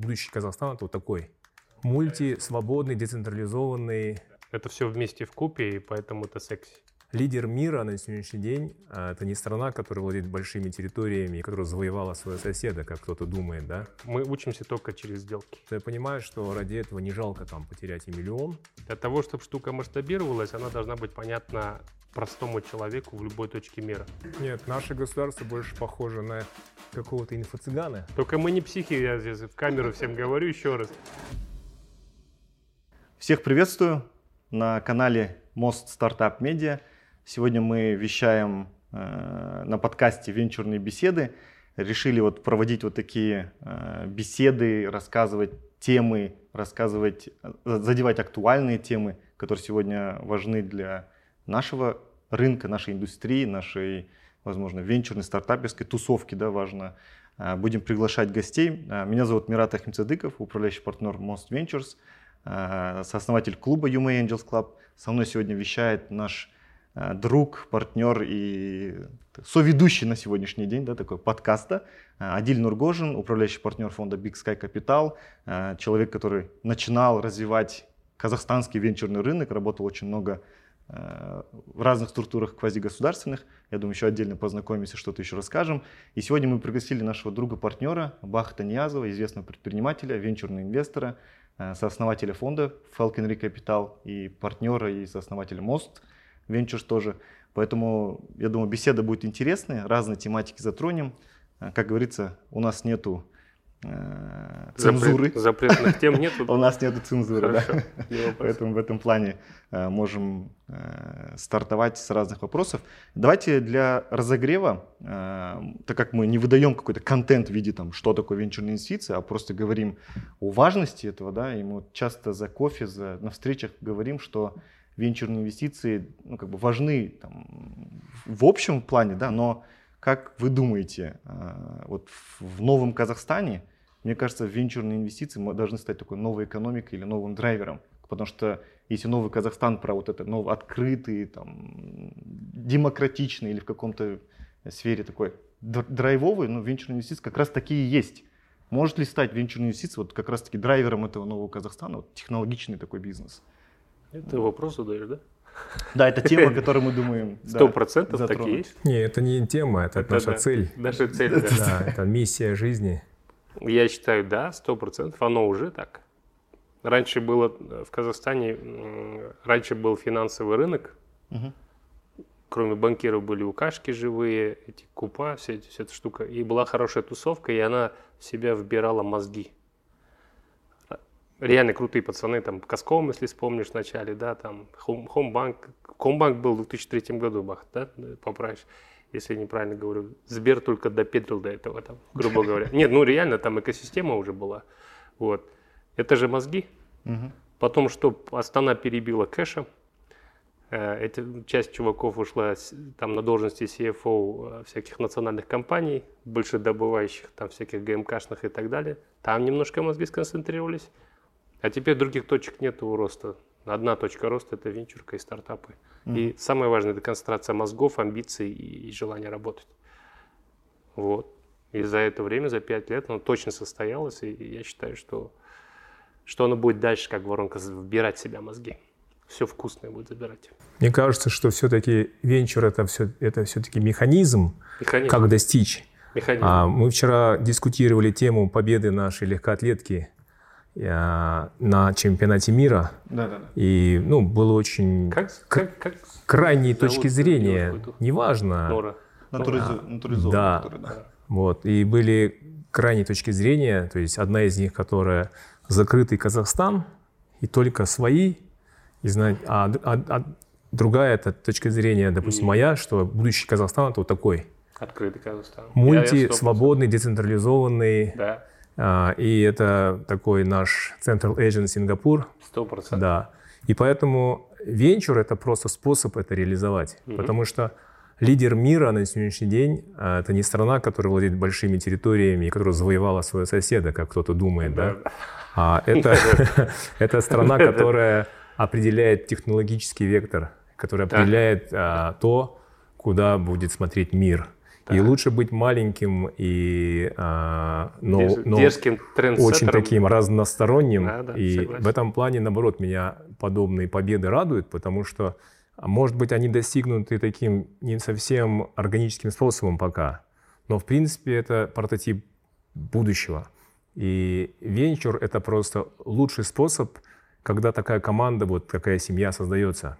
Будущий Казахстан это вот такой мульти, свободный, децентрализованный. Это все вместе в купе, и поэтому это секси. Лидер мира на сегодняшний день а, это не страна, которая владеет большими территориями и которая завоевала своего соседа, как кто-то думает, да? Мы учимся только через сделки. Я понимаю, что ради этого не жалко там потерять и миллион. Для того, чтобы штука масштабировалась, она должна быть понятна простому человеку в любой точке мира. Нет, наше государство больше похоже на какого-то инфо-цыгана. Только мы не психи, я здесь в камеру всем говорю еще раз. Всех приветствую на канале Мост Стартап Медиа. Сегодня мы вещаем э, на подкасте «Венчурные беседы». Решили вот проводить вот такие э, беседы, рассказывать темы, рассказывать, э, задевать актуальные темы, которые сегодня важны для нашего рынка, нашей индустрии, нашей, возможно, венчурной, стартаперской тусовки, да, важно. Э, будем приглашать гостей. Э, меня зовут Мират Ахмедзадыков, управляющий партнер Most Ventures, сооснователь клуба UMA Angels Club. Со мной сегодня вещает наш друг, партнер и соведущий на сегодняшний день да, такой подкаста. Э, Адиль Нургожин, управляющий партнер фонда Big Sky Capital, э, человек, который начинал развивать казахстанский венчурный рынок, работал очень много в разных структурах квазигосударственных. Я думаю, еще отдельно познакомимся, что-то еще расскажем. И сегодня мы пригласили нашего друга-партнера Бахта Ниязова, известного предпринимателя, венчурного инвестора, сооснователя фонда Falcon Re Capital и партнера и сооснователя Мост – Ventures тоже. Поэтому, я думаю, беседа будет интересная, разные тематики затронем. Э, как говорится, у нас нету э, цензуры. Запрет, запретных тем нет. У нас нету цензуры, да. Поэтому в этом плане э, можем стартовать с разных вопросов. Давайте для разогрева, так как мы не выдаем какой-то контент в виде там, что такое венчурные инвестиции, а просто говорим о важности этого, да, и мы часто за кофе, за, на встречах говорим, что венчурные инвестиции ну, как бы важны там, в общем плане, да, но как вы думаете, а, вот в новом Казахстане, мне кажется, венчурные инвестиции должны стать такой новой экономикой или новым драйвером, потому что если новый Казахстан про вот это новый открытый, там, демократичный или в каком-то сфере такой драйвовый, ну, венчурные инвестиции как раз такие есть. Может ли стать венчурные инвестиции вот как раз таки драйвером этого нового Казахстана, вот технологичный такой бизнес? Это вопрос задаешь, да? Да, это тема, которую мы думаем. Сто процентов так и есть. Не, это не тема, это, это наша да. цель. Наша цель, да. да. Это миссия жизни. Я считаю, да, сто процентов. Оно уже так. Раньше было в Казахстане, раньше был финансовый рынок. Угу. Кроме банкиров были укашки живые, эти купа, вся, вся эта штука. И была хорошая тусовка, и она в себя вбирала мозги реально крутые пацаны, там, Каском, если вспомнишь в начале, да, там, Хомбанк, Хомбанк был в 2003 году, Бах, да, поправишь, если я неправильно говорю. Сбер только допетрил до этого, там, грубо говоря. Нет, ну реально, там экосистема уже была, вот. Это же мозги. Потом, что Астана перебила кэшем, э, эта часть чуваков ушла там на должности CFO э, всяких национальных компаний, больше добывающих там всяких ГМКшных и так далее. Там немножко мозги сконцентрировались. А теперь других точек нет у роста. Одна точка роста – это венчурка и стартапы. Mm. И самое важное – это концентрация мозгов, амбиций и, и желание работать. Вот. И за это время, за пять лет, оно точно состоялось. И я считаю, что, что оно будет дальше, как воронка, вбирать в себя мозги. Все вкусное будет забирать. Мне кажется, что все-таки венчур это, все, это все-таки механизм, механизм, как достичь. Механизм. А, мы вчера дискутировали тему победы нашей легкоатлетки на чемпионате мира. Да, да, да. И ну, было очень как, как, как крайней точки зрения, неважно. Нора. Да. Который, да. Вот. И были крайние точки зрения, то есть одна из них, которая закрытый Казахстан, и только свои, и знать, а, а, а другая это точка зрения, допустим, моя, что будущий Казахстан это вот такой. Открытый Казахстан. Мульти, свободный, децентрализованный. Да и это такой наш Central Asian Сингапур. Сто процентов. Да. И поэтому венчур – это просто способ это реализовать. Угу. Потому что лидер мира на сегодняшний день а, – это не страна, которая владеет большими территориями и которая завоевала своего соседа, как кто-то думает, да? да? А это, это страна, которая определяет технологический вектор, которая определяет а, то, куда будет смотреть мир. Да. И лучше быть маленьким и а, но, Дерз, но дерзким очень таким разносторонним. Да, да, и согласен. в этом плане, наоборот, меня подобные победы радуют, потому что, может быть, они достигнуты таким не совсем органическим способом пока. Но, в принципе, это прототип будущего. И венчур — это просто лучший способ, когда такая команда, вот такая семья создается.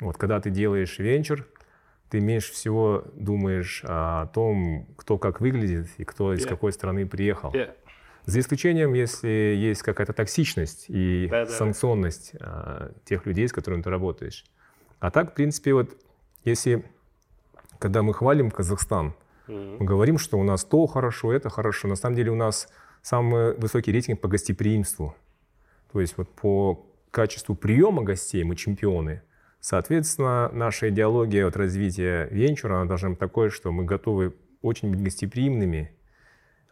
Вот когда ты делаешь венчур, ты меньше всего думаешь о том, кто как выглядит и кто из Yeah. какой страны приехал. Yeah. За исключением, если есть какая-то токсичность и Да-да-да. санкционность а, тех людей, с которыми ты работаешь. А так, в принципе, вот если, когда мы хвалим Казахстан, Мгм. мы говорим, что у нас то хорошо, это хорошо. На самом деле у нас самый высокий рейтинг по гостеприимству. То есть вот по качеству приема гостей мы чемпионы. Соответственно, наша идеология от развития венчура она должна быть такой, что мы готовы очень быть гостеприимными,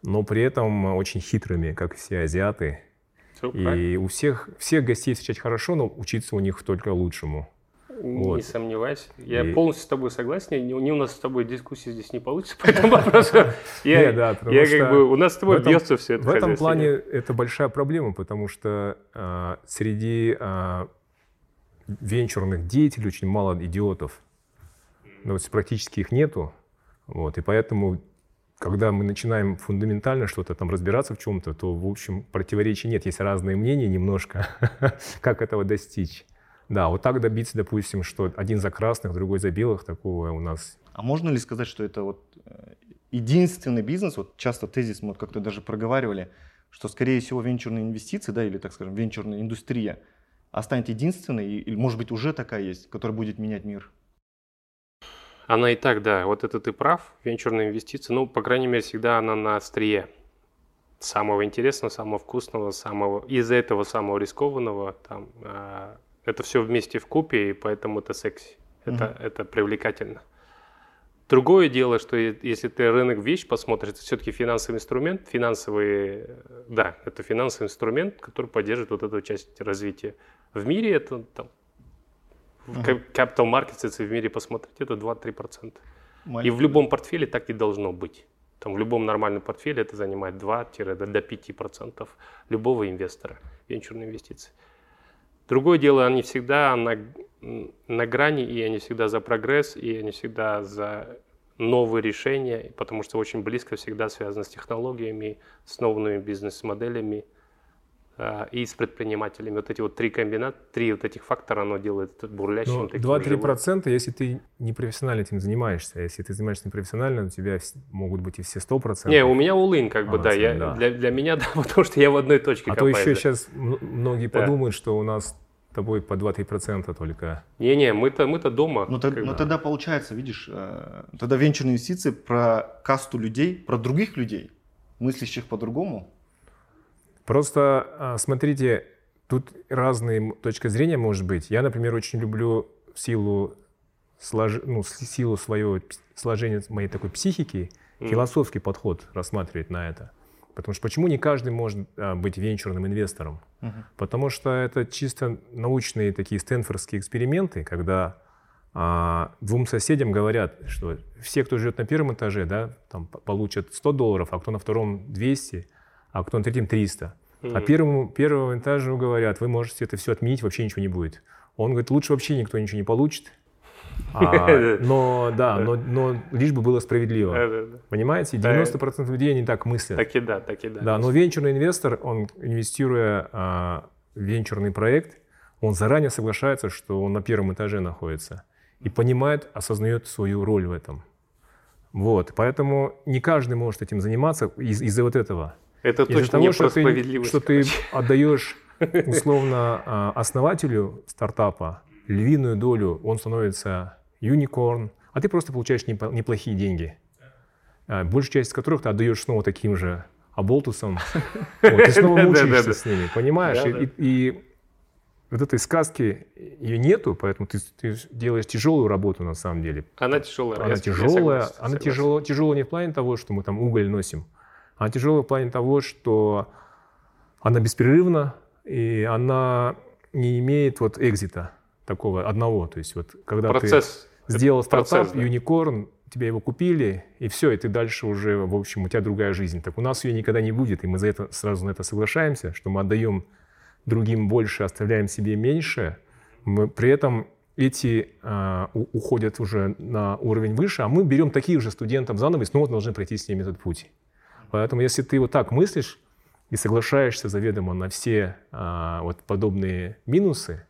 но при этом очень хитрыми, как все азиаты. Правильно. И у всех, всех гостей встречать хорошо, но учиться у них только лучшему. Не Вот. сомневайся. Я И- полностью с тобой согласен. Не, не у нас с тобой дискуссии здесь не получится по этому вопросу. Я, Не, да, я как бы, у нас с тобой этом- бьется все это В этом плане это большая проблема, потому что а, среди а, венчурных деятелей очень мало идиотов. Ну, вот практически их нету. Вот, и поэтому, когда мы начинаем фундаментально что-то там разбираться в чем-то, то, в общем, противоречий нет. Есть разные мнения немножко, как этого достичь. Да, вот так добиться, допустим, что один за красных, другой за белых, такого у нас А можно ли сказать, что это вот э, единственный бизнес, вот часто тезис мы вот как-то даже проговаривали, что скорее всего венчурные инвестиции, да, или так скажем, венчурная индустрия останет единственной, и- или может быть уже такая есть, которая будет менять мир? Она и так, да, вот это ты прав, венчурные инвестиции, ну, по крайней мере, всегда она на острие самого интересного, самого вкусного, самого, из-за этого самого рискованного, там, а, это все вместе в купе, и поэтому это секси, это, это привлекательно. Другое дело, что если ты рынок вещь посмотришь, это все-таки финансовый инструмент, финансовый, э, да, это финансовый инструмент, который поддерживает вот эту часть развития. В мире это там, кап- capital markets, если в мире посмотреть, это 2-3%. И Маленький. в любом портфеле так и должно быть. Там в любом нормальном портфеле это занимает 2-5% любого инвестора, венчурные инвестиции. Другое дело, они всегда на, на грани, и они всегда за прогресс, и они всегда за новые решения, потому что очень близко всегда связано с технологиями, с новыми бизнес-моделями и с предпринимателями. Вот эти вот три комбината, три вот этих фактора, оно делает бурлящим. Ну, таким 2-3 живым. процента, если ты не профессионально этим занимаешься. А Если ты занимаешься непрофессионально, у тебя могут быть и все 100 процентов. Не, у меня all как бы, А, да, я, да. Для, для меня, да, потому что я в одной точке А то копаюсь, еще да. сейчас многие Да. подумают, что у нас с тобой по 2-3 процента только. Не-не, мы-то, мы-то дома. Ну, тог- как ну, бы. тогда получается, видишь, э, тогда венчурные инвестиции про касту людей, про других людей, мыслящих по-другому. Просто а, смотрите, тут разные точки зрения может быть. Я, например, очень люблю в силу, слож... ну, силу своего сложения моей такой психики Мгм. философский подход рассматривать на это. Потому что почему не каждый может а, быть венчурным инвестором? Мгм. Потому что это чисто научные такие стэнфордские эксперименты, когда а, двум соседям говорят, что все, кто живет на первом этаже, да, там получат 100 долларов, а кто на втором 200, а кто на третьем 300. А Мгм. первому, первому этажу говорят, вы можете это все отменить, вообще ничего не будет. Он говорит, лучше вообще никто ничего не получит. А, но да, но, но лишь бы было справедливо. Понимаете, Да. 90% людей они так мыслят. Так и да, так и да. Да, но венчурный инвестор, он инвестируя а, в венчурный проект, он заранее соглашается, что он на первом этаже находится и понимает, осознает свою роль в этом. Вот, поэтому не каждый может этим заниматься из- из-за вот этого. Это Из-за точно не того, что про ты, справедливость. что ты отдаешь условно а, основателю стартапа львиную долю, он становится юникорн, а ты просто получаешь неплохие деньги, а, большую часть из которых ты отдаешь снова таким же оболтусам, Вот, и снова мучаешься с ними, понимаешь? И- вот этой сказки ее нету, поэтому ты, ты делаешь тяжелую работу на самом деле. Она тяжелая. Она тяжелая, она тяжело, тяжело не в плане того, что мы там уголь носим, а тяжело в плане того, что она беспрерывна, и она не имеет вот экзита такого одного. То есть вот когда Процесс. ты сделал процесс, стартап, да. юникорн, тебя его купили, и все, и ты дальше уже, в общем, у тебя другая жизнь. Так у нас ее никогда не будет, и мы за это сразу на это соглашаемся, что мы отдаем другим больше, оставляем себе меньше. Мы, при этом эти э, уходят уже на уровень выше, а мы берем таких же студентов заново и снова должны пройти с ними этот путь. Поэтому если ты вот так мыслишь и соглашаешься заведомо на все э, вот подобные минусы,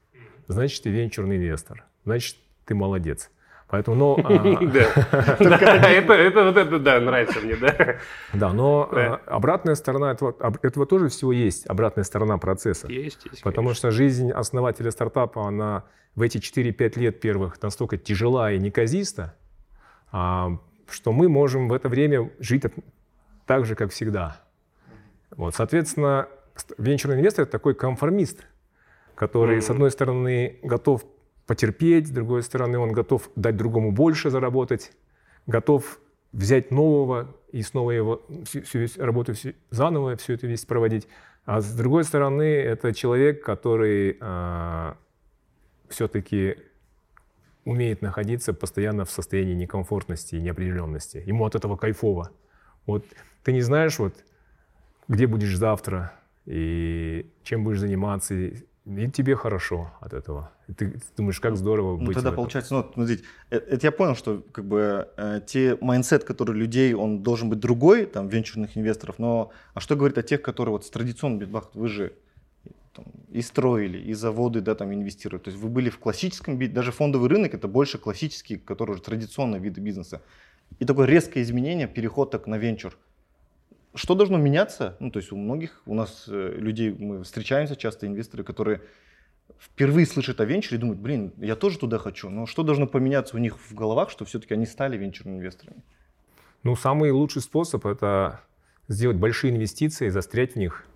значит, ты венчурный инвестор, значит, ты молодец. Поэтому, но... А, это вот это, да, нравится мне, да. Да, но а, обратная сторона этого тоже всего есть, обратная сторона процесса. Есть, есть. Потому что жизнь основателя стартапа, она в эти 4-5 лет первых настолько тяжела и неказиста, а, что мы можем в это время жить так же, как всегда. Вот, соответственно, венчурный инвестор – это такой конформист, который, с одной стороны, готов потерпеть, с другой стороны, он готов дать другому больше заработать, готов взять нового и снова его всю, всю работу всю, заново все это весь проводить. А с другой стороны, это человек, который э, все-таки умеет находиться постоянно в состоянии некомфортности и неопределенности. Ему от этого кайфово. Вот ты не знаешь, вот, где будешь завтра и чем будешь заниматься, и тебе хорошо от этого. И ты думаешь, как здорово ну, быть. Тогда получается, ну, смотрите, это, это я понял, что как бы э, те mindset, который людей, он должен быть другой, там, венчурных инвесторов, но а что говорит о тех, которые вот с традиционным битбах, вы же там, и строили, и заводы, да, там инвестируют. То есть вы были в классическом, даже фондовый рынок это больше классический, который уже традиционные виды бизнеса. И такое резкое изменение, переход так на венчур – что должно меняться? Ну, то есть у многих, у нас э, людей, мы встречаемся часто, инвесторы, которые впервые слышат о венчуре и думают, блин, я тоже туда хочу. Но что должно поменяться у них в головах, что все-таки они стали венчурными инвесторами? Ну, самый лучший способ – это сделать большие инвестиции, застрять в них.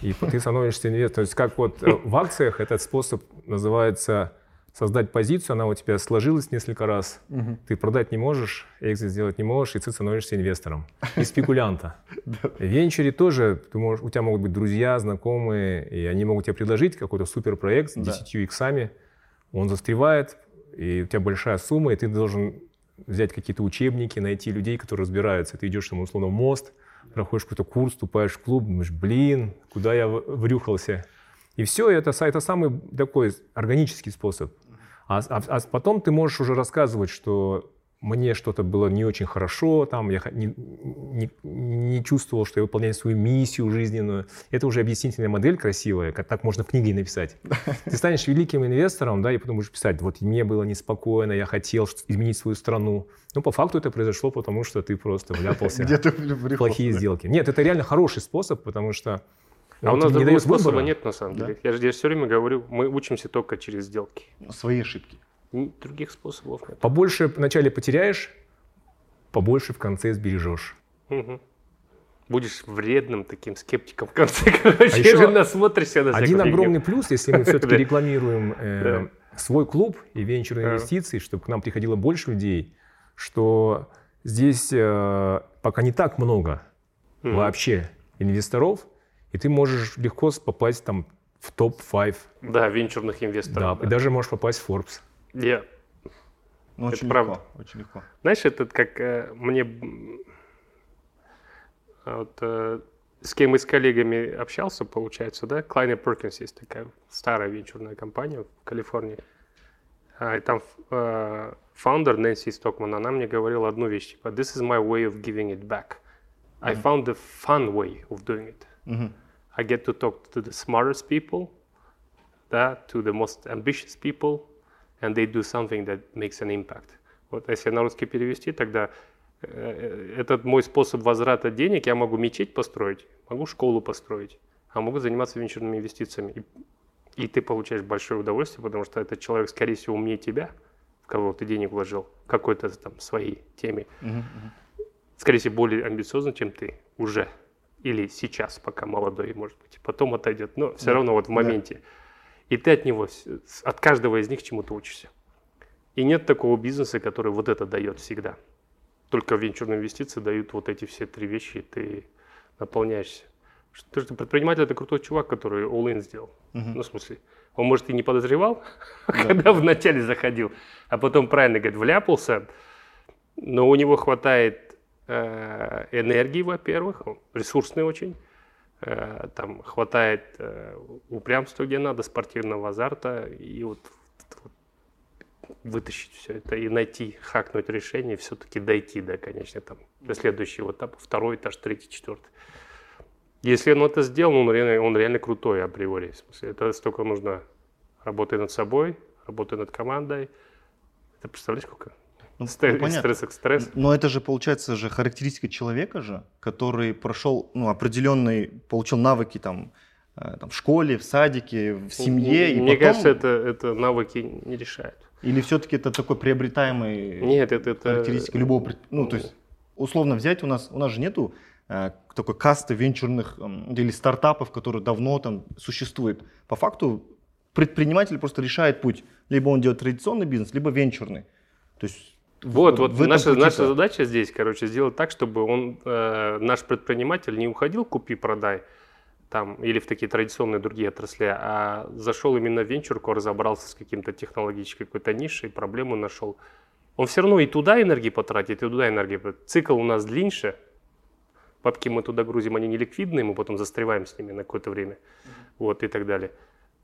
И ты становишься инвестором. То есть как вот э, в акциях этот способ называется создать позицию, она у тебя сложилась несколько раз, угу. ты продать не можешь, экзит сделать не можешь, и ты становишься инвестором и спекулянта. В венчуре тоже ты можешь, у тебя могут быть друзья, знакомые, и они могут тебе предложить какой-то суперпроект с 10 иксами, он застревает, и у тебя большая сумма, и ты должен взять какие-то учебники, найти людей, которые разбираются. Ты идешь, там, условно, в мост, проходишь какой-то курс, вступаешь в клуб, думаешь, блин, куда я врюхался. И все, это, это самый такой органический способ. А, а, а потом ты можешь уже рассказывать, что мне что-то было не очень хорошо, там я не, не, не чувствовал, что я выполняю свою миссию жизненную. Это уже объяснительная модель красивая, как так можно в книге написать. Ты станешь великим инвестором, да, и потом будешь писать, вот мне было неспокойно, я хотел изменить свою страну. Ну, по факту это произошло, потому что ты просто вляпался в плохие сделки. Нет, это реально хороший способ, потому что а у нас другого способа выбора. нет, на самом деле. Я же здесь все время говорю, мы учимся только через сделки. Свои ошибки. Других способов нет. Побольше вначале потеряешь, побольше в конце сбережешь. Угу. Будешь вредным таким скептиком в конце, короче, а еще насмотришься на Один огромный плюс, если мы все-таки рекламируем э, свой клуб и венчурные инвестиции, чтобы к нам приходило больше людей, что здесь э, пока не так много вообще инвесторов, и ты можешь легко попасть там в топ-5. Да, венчурных инвесторов. Да, да, и даже можешь попасть в Forbes. Yeah. Ну, очень это легко, правда. очень легко. Знаешь, это как э, мне... Вот, э, с кем из коллегами общался, получается, да? Kleiner Perkins есть такая старая венчурная компания в Калифорнии. А, и там э, фаундер Нэнси Стокман, она мне говорила одну вещь, типа, this is my way of giving it back. I mm-hmm. found a fun way of doing it. Mm-hmm. I get to talk to the smartest people, да, to the most ambitious people, and they do something that makes an impact. Вот если на русский перевести, тогда э, этот мой способ возврата денег, я могу мечеть построить, могу школу построить, а могу заниматься венчурными инвестициями. И, и ты получаешь большое удовольствие, потому что этот человек, скорее всего, умнее тебя, в кого ты денег вложил, какой-то там своей теме. Uh-huh, uh-huh. Скорее всего, более амбициозно, чем ты уже или сейчас, пока молодой, может быть, потом отойдет, но все да. равно вот в моменте. Да. И ты от него, от каждого из них чему-то учишься. И нет такого бизнеса, который вот это дает всегда. Только венчурные инвестиции дают вот эти все три вещи, и ты наполняешься. Что, что предприниматель это крутой чувак, который all-in сделал. Угу. Ну, в смысле, он, может, и не подозревал, да. когда вначале заходил, а потом правильно, говорит, вляпался, Но у него хватает энергии, во-первых, ресурсный очень. Э, там хватает э, упрямства, где надо, спортивного азарта. И вот, вот вытащить все это и найти, хакнуть решение, все-таки дойти до, конечно, там, до следующего этапа, второй этаж, третий, четвертый. Если он это сделал, он реально, он реально крутой априори. В смысле, это столько нужно работать над собой, работать над командой. Ты представляешь, сколько? Ну, Стресс, ну, стресс, стресс. Но это же получается же характеристика человека же, который прошел ну, определенный, получил навыки там, э, там в школе, в садике, в семье. и Мне потом- кажется, это, это навыки не решают. Или все-таки это такой приобретаемый Нет, это... это... характеристика любого, пред- ну то есть условно взять у нас у нас же нету э, такой касты венчурных м, или стартапов, которые давно там существуют. По факту предприниматель просто решает путь, либо он делает традиционный бизнес, либо венчурный. То есть Вот, вот наша, пути-то- наша задача здесь, короче, сделать так, чтобы он, э, наш предприниматель не уходил купи-продай там или в такие традиционные другие отрасли, а зашел именно в венчурку, разобрался с каким-то технологической какой-то нишей, проблему нашел. Он все равно и туда энергии потратит, и туда энергии потратит. Цикл у нас длиннее, папки мы туда грузим, они не ликвидные, мы потом застреваем с ними на какое-то время, вот и так далее.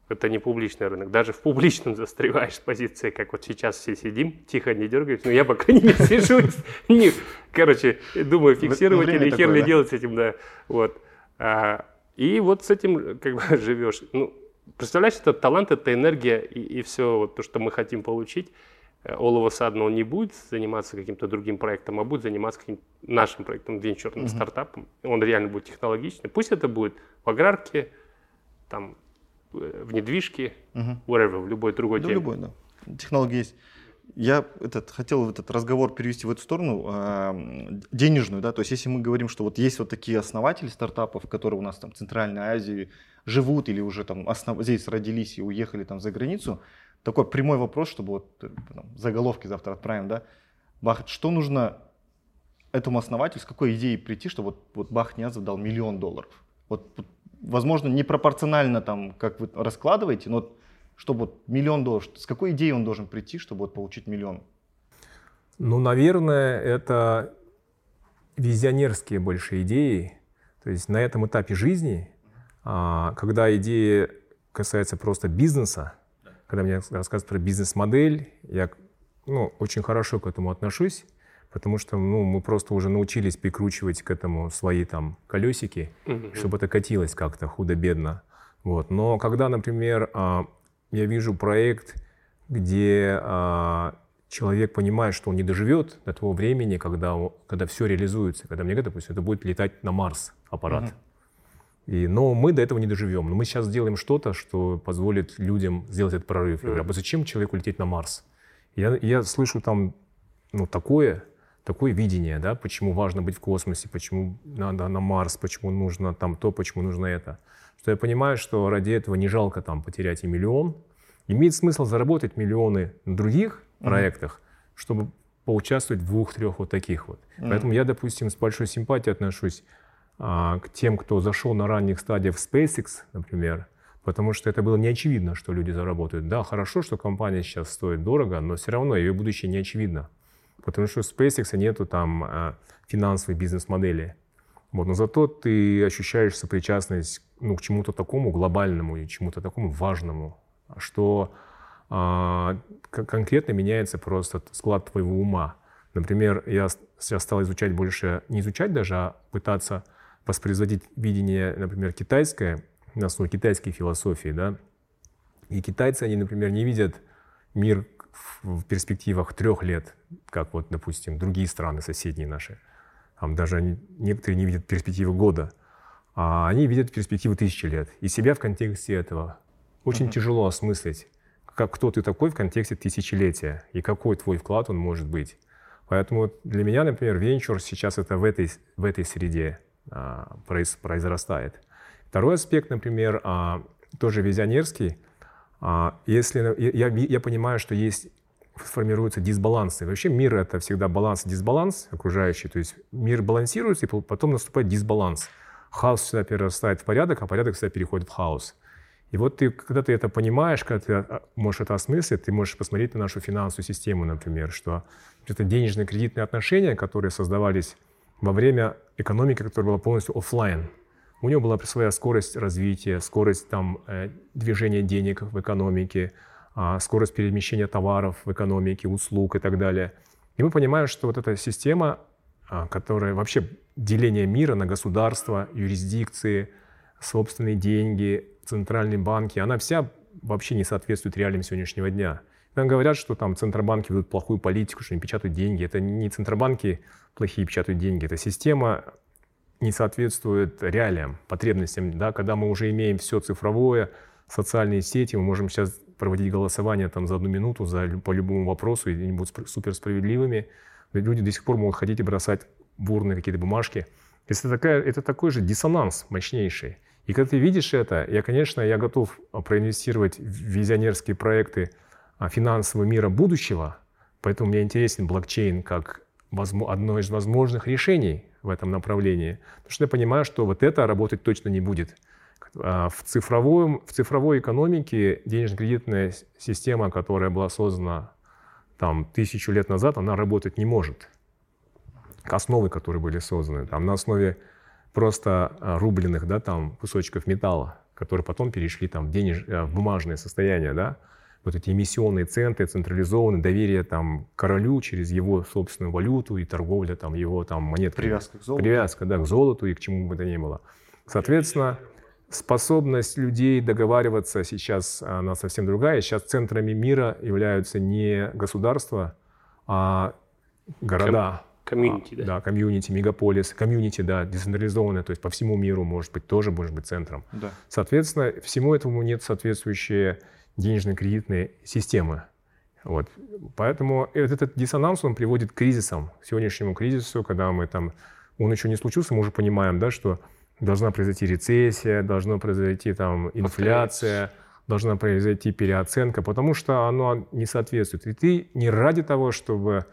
Это не публичный рынок. Даже в публичном застреваешь с позиции, как вот сейчас все сидим, тихо не дергаемся. Но я, по крайней мере, сижу, короче, думаю, фиксировать время или хер ли делать с этим, да. Вот. А, и вот с этим как бы живешь. Ну, представляешь, это талант, это энергия и, и все вот то, что мы хотим получить. Э, of a sudden он не будет заниматься каким-то другим проектом, а будет заниматься каким нашим проектом, венчурным стартапом. Он реально будет технологичный. Пусть это будет в аграрке, там, э, в недвижке, Мгм. wherever, в любой другой Да, теме. любой, да. Технологии есть. Я этот, хотел этот разговор перевести в эту сторону, а, денежную, да, то есть если мы говорим, что вот есть вот такие основатели стартапов, которые у нас там в Центральной Азии живут или уже там основ- здесь родились и уехали там за границу, такой прямой вопрос, чтобы вот э, там, заголовки завтра отправим, да, Бахт, что нужно этому основателю, с какой идеей прийти, чтобы вот, вот Бахт Ниязов дал миллион долларов? Вот, вот, возможно, не пропорционально там, как вы раскладываете, но чтобы вот миллион долларов, с какой идеей он должен прийти, чтобы вот получить миллион? Ну, наверное, это визионерские больше идеи. То есть на этом этапе жизни, а, когда идея касается просто бизнеса, когда мне рассказывают про бизнес-модель, я ну, очень хорошо к этому отношусь, потому что ну, мы просто уже научились прикручивать к этому свои там колесики, Мгм. чтобы это катилось как-то худо-бедно. Вот. Но когда, например, а, я вижу проект, где а, человек понимает, что он не доживет до того времени, когда, когда все реализуется, когда мне говорят, допустим, это будет летать на Марс аппарат. И, но мы до этого не доживем. Но мы сейчас сделаем что-то, что позволит людям сделать этот прорыв. Я говорю, а зачем человеку лететь на Марс? Я, я слышу там ну, такое, такое видение, да, почему важно быть в космосе, почему надо на Марс, почему нужно там то, почему нужно это. Что я понимаю, что ради этого не жалко там потерять и миллион. Имеет смысл заработать миллионы на других проектах, чтобы поучаствовать в двух-трех вот таких вот. Поэтому я, допустим, с большой симпатией отношусь а, к тем, кто зашел на ранних стадиях в SpaceX, например, потому что это было не очевидно, что люди заработают. Да, хорошо, что компания сейчас стоит дорого, но все равно ее будущее не очевидно. Потому что у SpaceX нету там а, финансовой бизнес-модели. Вот, но зато ты ощущаешь сопричастность ну, к чему-то такому глобальному и чему-то такому важному, что а, кон- конкретно меняется просто склад твоего ума. Например, я сейчас стал изучать больше, не изучать даже, а пытаться воспроизводить видение, например, китайское, на основе китайской философии, да. И китайцы, они, например, не видят мир в перспективах трех лет, как вот, допустим, другие страны соседние наши. Там даже они- некоторые не видят перспективы года, а они видят перспективы тысячи лет. И себя в контексте этого очень тяжело осмыслить, как, кто ты такой в контексте тысячелетия и какой твой вклад он может быть. Поэтому для меня, например, венчур сейчас это в этой, в этой среде а, произ- произрастает. Второй аспект, например, а, тоже визионерский. А, если я, я- я понимаю, что есть формируются дисбалансы. Вообще мир это всегда баланс и дисбаланс окружающий. То есть мир балансируется, и по- потом наступает дисбаланс. Хаос всегда перерастает в порядок, а порядок всегда переходит в хаос. И вот ты, когда ты это понимаешь, когда ты а, можешь это осмыслить, ты можешь посмотреть на нашу финансовую систему, например, что это денежные кредитные отношения, которые создавались во время экономики, которая была полностью офлайн. У него была своя скорость развития, скорость там, э, движения денег в экономике, э, скорость перемещения товаров в экономике, услуг и так далее. И мы понимаем, что вот эта система, э, которая вообще деление мира на государства, юрисдикции, собственные деньги, центральные банки, она вся вообще не соответствует реалиям сегодняшнего дня. Нам говорят, что там центробанки ведут плохую политику, что они печатают деньги. Это не центробанки плохие печатают деньги, это система не соответствует реалиям, потребностям. Да? Когда мы уже имеем все цифровое, социальные сети, мы можем сейчас проводить голосование там, за одну минуту за, по любому вопросу, и они будут суперсправедливыми. Люди до сих пор могут ходить и бросать бурные какие-то бумажки. Это, такая, это такой же диссонанс мощнейший. И когда ты видишь это, я, конечно, я готов проинвестировать в визионерские проекты а, финансового мира будущего, поэтому мне интересен блокчейн как одно из возможных решений в этом направлении. Потому что я понимаю, что вот это работать точно не будет. А, в, цифровой, в цифровой экономике денежно-кредитная система, которая была создана там, тысячу лет назад, она работать не может. Основы, которые были созданы, там, на основе просто а, рубленых да, там, кусочков металла, которые потом перешли там, в, денеж... Э, в бумажное состояние. Да? Вот эти эмиссионные центры, централизованное доверие там, королю через его собственную валюту и торговля там, его там, монетками. Привязка к золоту. Привязка да, к золоту и к чему бы то ни было. Соответственно, способность людей договариваться сейчас она совсем другая. Сейчас центрами мира являются не государства, а города. Комьюнити, да? Да, комьюнити, мегаполис, комьюнити, да, децентрализованное, то есть по всему миру может быть, тоже может быть центром. Да. Соответственно, всему этому нет соответствующие денежно-кредитные системы. Вот. Поэтому этот диссонанс, он приводит к кризисам, к сегодняшнему кризису, когда мы там, он еще не случился, мы уже понимаем, да, что должна произойти рецессия, должна произойти там инфляция, должна произойти переоценка, потому что оно не соответствует. И ты не ради того, чтобы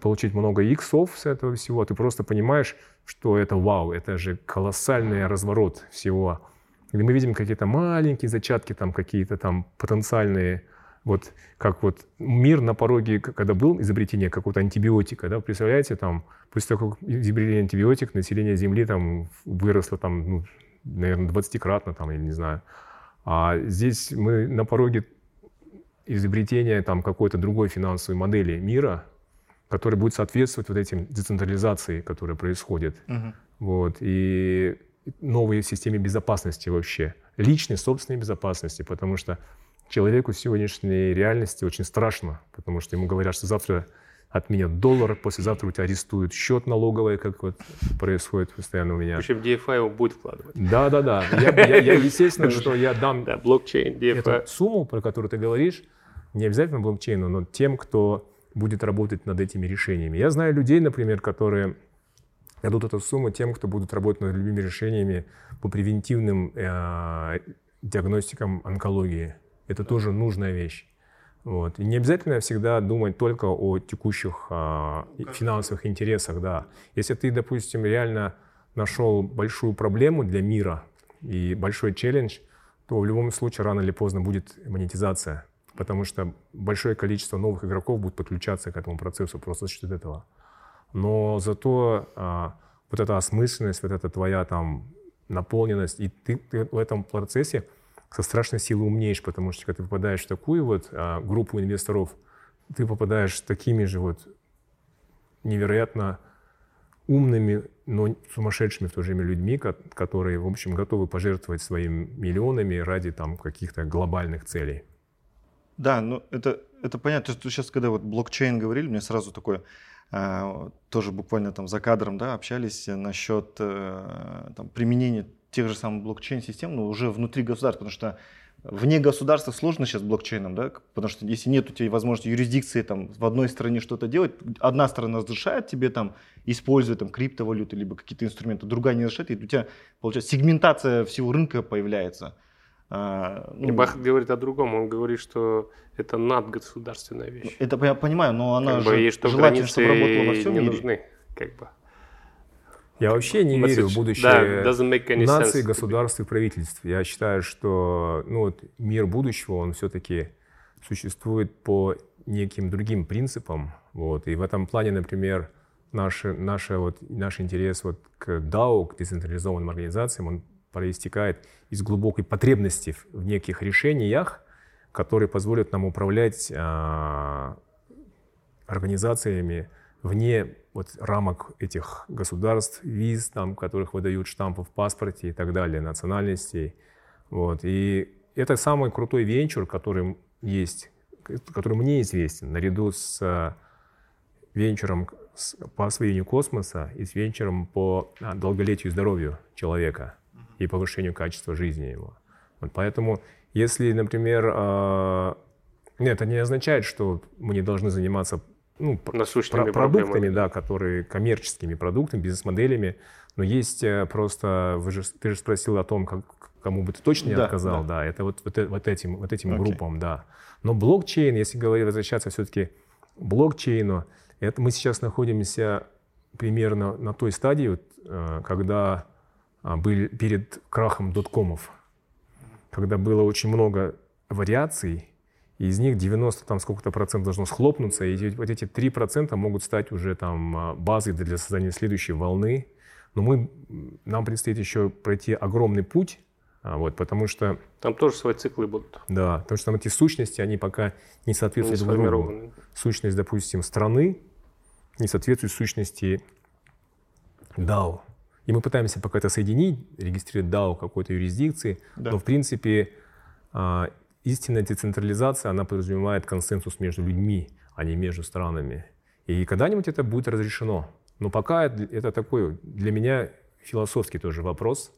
получить много иксов с этого всего, ты просто понимаешь, что это вау, это же колоссальный разворот всего. И мы видим какие-то маленькие зачатки, там какие-то там потенциальные, вот как вот мир на пороге, когда был изобретение какого-то антибиотика, да, представляете, там, после того, как изобрели антибиотик, население Земли там выросло там, ну, наверное, 20-кратно, там, я не знаю. А здесь мы на пороге изобретения там какой-то другой финансовой модели мира, который будет соответствовать вот этим децентрализации, которая происходит. Угу. Вот, и новой системе безопасности вообще, личной, собственной безопасности, потому что человеку в сегодняшней реальности очень страшно, потому что ему говорят, что завтра отменят доллар, послезавтра у тебя арестуют счет налоговый, как вот происходит постоянно у меня. Причем DFI он будет вкладывать. Да, да, да. Я, я, я естественно, что я дам да, блокчейн, DFI. эту сумму, про которую ты говоришь, не обязательно блокчейну, но тем, кто будет работать над этими решениями. Я знаю людей, например, которые дадут эту сумму тем, кто будут работать над любыми решениями по превентивным э, диагностикам онкологии. Это тоже нужная вещь. Вот. И не обязательно всегда думать только о текущих э, финансовых интересах. Да. Если ты, допустим, реально нашел большую проблему для мира и большой челлендж, то в любом случае рано или поздно будет монетизация потому что большое количество новых игроков будет подключаться к этому процессу просто за счет этого. Но зато а, вот эта осмысленность, вот эта твоя там наполненность, и ты, ты в этом процессе со страшной силой умнеешь, потому что когда ты попадаешь в такую вот а, группу инвесторов, ты попадаешь с такими же вот невероятно умными, но сумасшедшими в то же время людьми, которые, в общем, готовы пожертвовать своими миллионами ради там каких-то глобальных целей. Да, ну это, это понятно. Сейчас, когда вот блокчейн говорили, мне сразу такое, тоже буквально там за кадром, да, общались насчет э, там, применения тех же самых блокчейн-систем, но уже внутри государства, потому что вне государства сложно сейчас блокчейном, да, потому что если нет у тебя возможности юрисдикции там в одной стране что-то делать, одна страна разрешает тебе там использовать там криптовалюты либо какие-то инструменты, другая не разрешает, и у тебя получается сегментация всего рынка появляется. А, ну, Бахт говорит о другом. Он говорит, что это надгосударственная вещь. Это я понимаю, но она как же бы, что желательно, чтобы работала во всем не мире. нужны, как бы. Я вообще не Message. верю в Да, будущее наций, sense. государств и правительств. Я считаю, что ну, вот, мир будущего, он все-таки существует по неким другим принципам. Вот. И в этом плане, например, наш, наше, вот, наш интерес вот к DAO, к децентрализованным организациям, он проистекает из глубокой потребности в- неких решениях, которые позволят нам управлять а, организациями вне вот рамок этих государств, виз, там, которых выдают штампы в паспорте и так далее, национальностей. Вот. И это самый крутой венчур, который есть, который мне известен, наряду с а, венчуром по освоению космоса и с венчуром по а, долголетию и здоровью человека и повышению качества жизни его. Вот поэтому, если, например, нет, это не означает, что мы не должны заниматься ну, Насущными про- продуктами, проблемами. да, которые коммерческими продуктами, бизнес-моделями, но есть э, просто, вы же, ты же спросил о том, как, кому бы ты точно не Да, отказал, да. да, это вот, вот, э- вот этим, вот этим Окей. группам, да. Но блокчейн, если говорить, возвращаться все-таки к блокчейну, это мы сейчас находимся примерно на той стадии, вот, э, когда были перед крахом доткомов, когда было очень много вариаций, и из них 90 там сколько-то процентов должно схлопнуться, и вот эти 3 процента могут стать уже там а, базой для создания следующей волны. Но мы, нам предстоит еще пройти огромный путь, а, вот, потому что, Там тоже свои циклы будут. да, потому что там эти сущности, они пока не Не соответствуют друг другу сущность, допустим, страны не соответствует сущности DAO. И мы пытаемся пока это соединить, регистрировать DAO какой-то юрисдикции, Да. но в принципе а, истинная децентрализация, она подразумевает консенсус между людьми, а не между странами. И когда-нибудь это будет разрешено. Но пока это такой для меня философский тоже вопрос,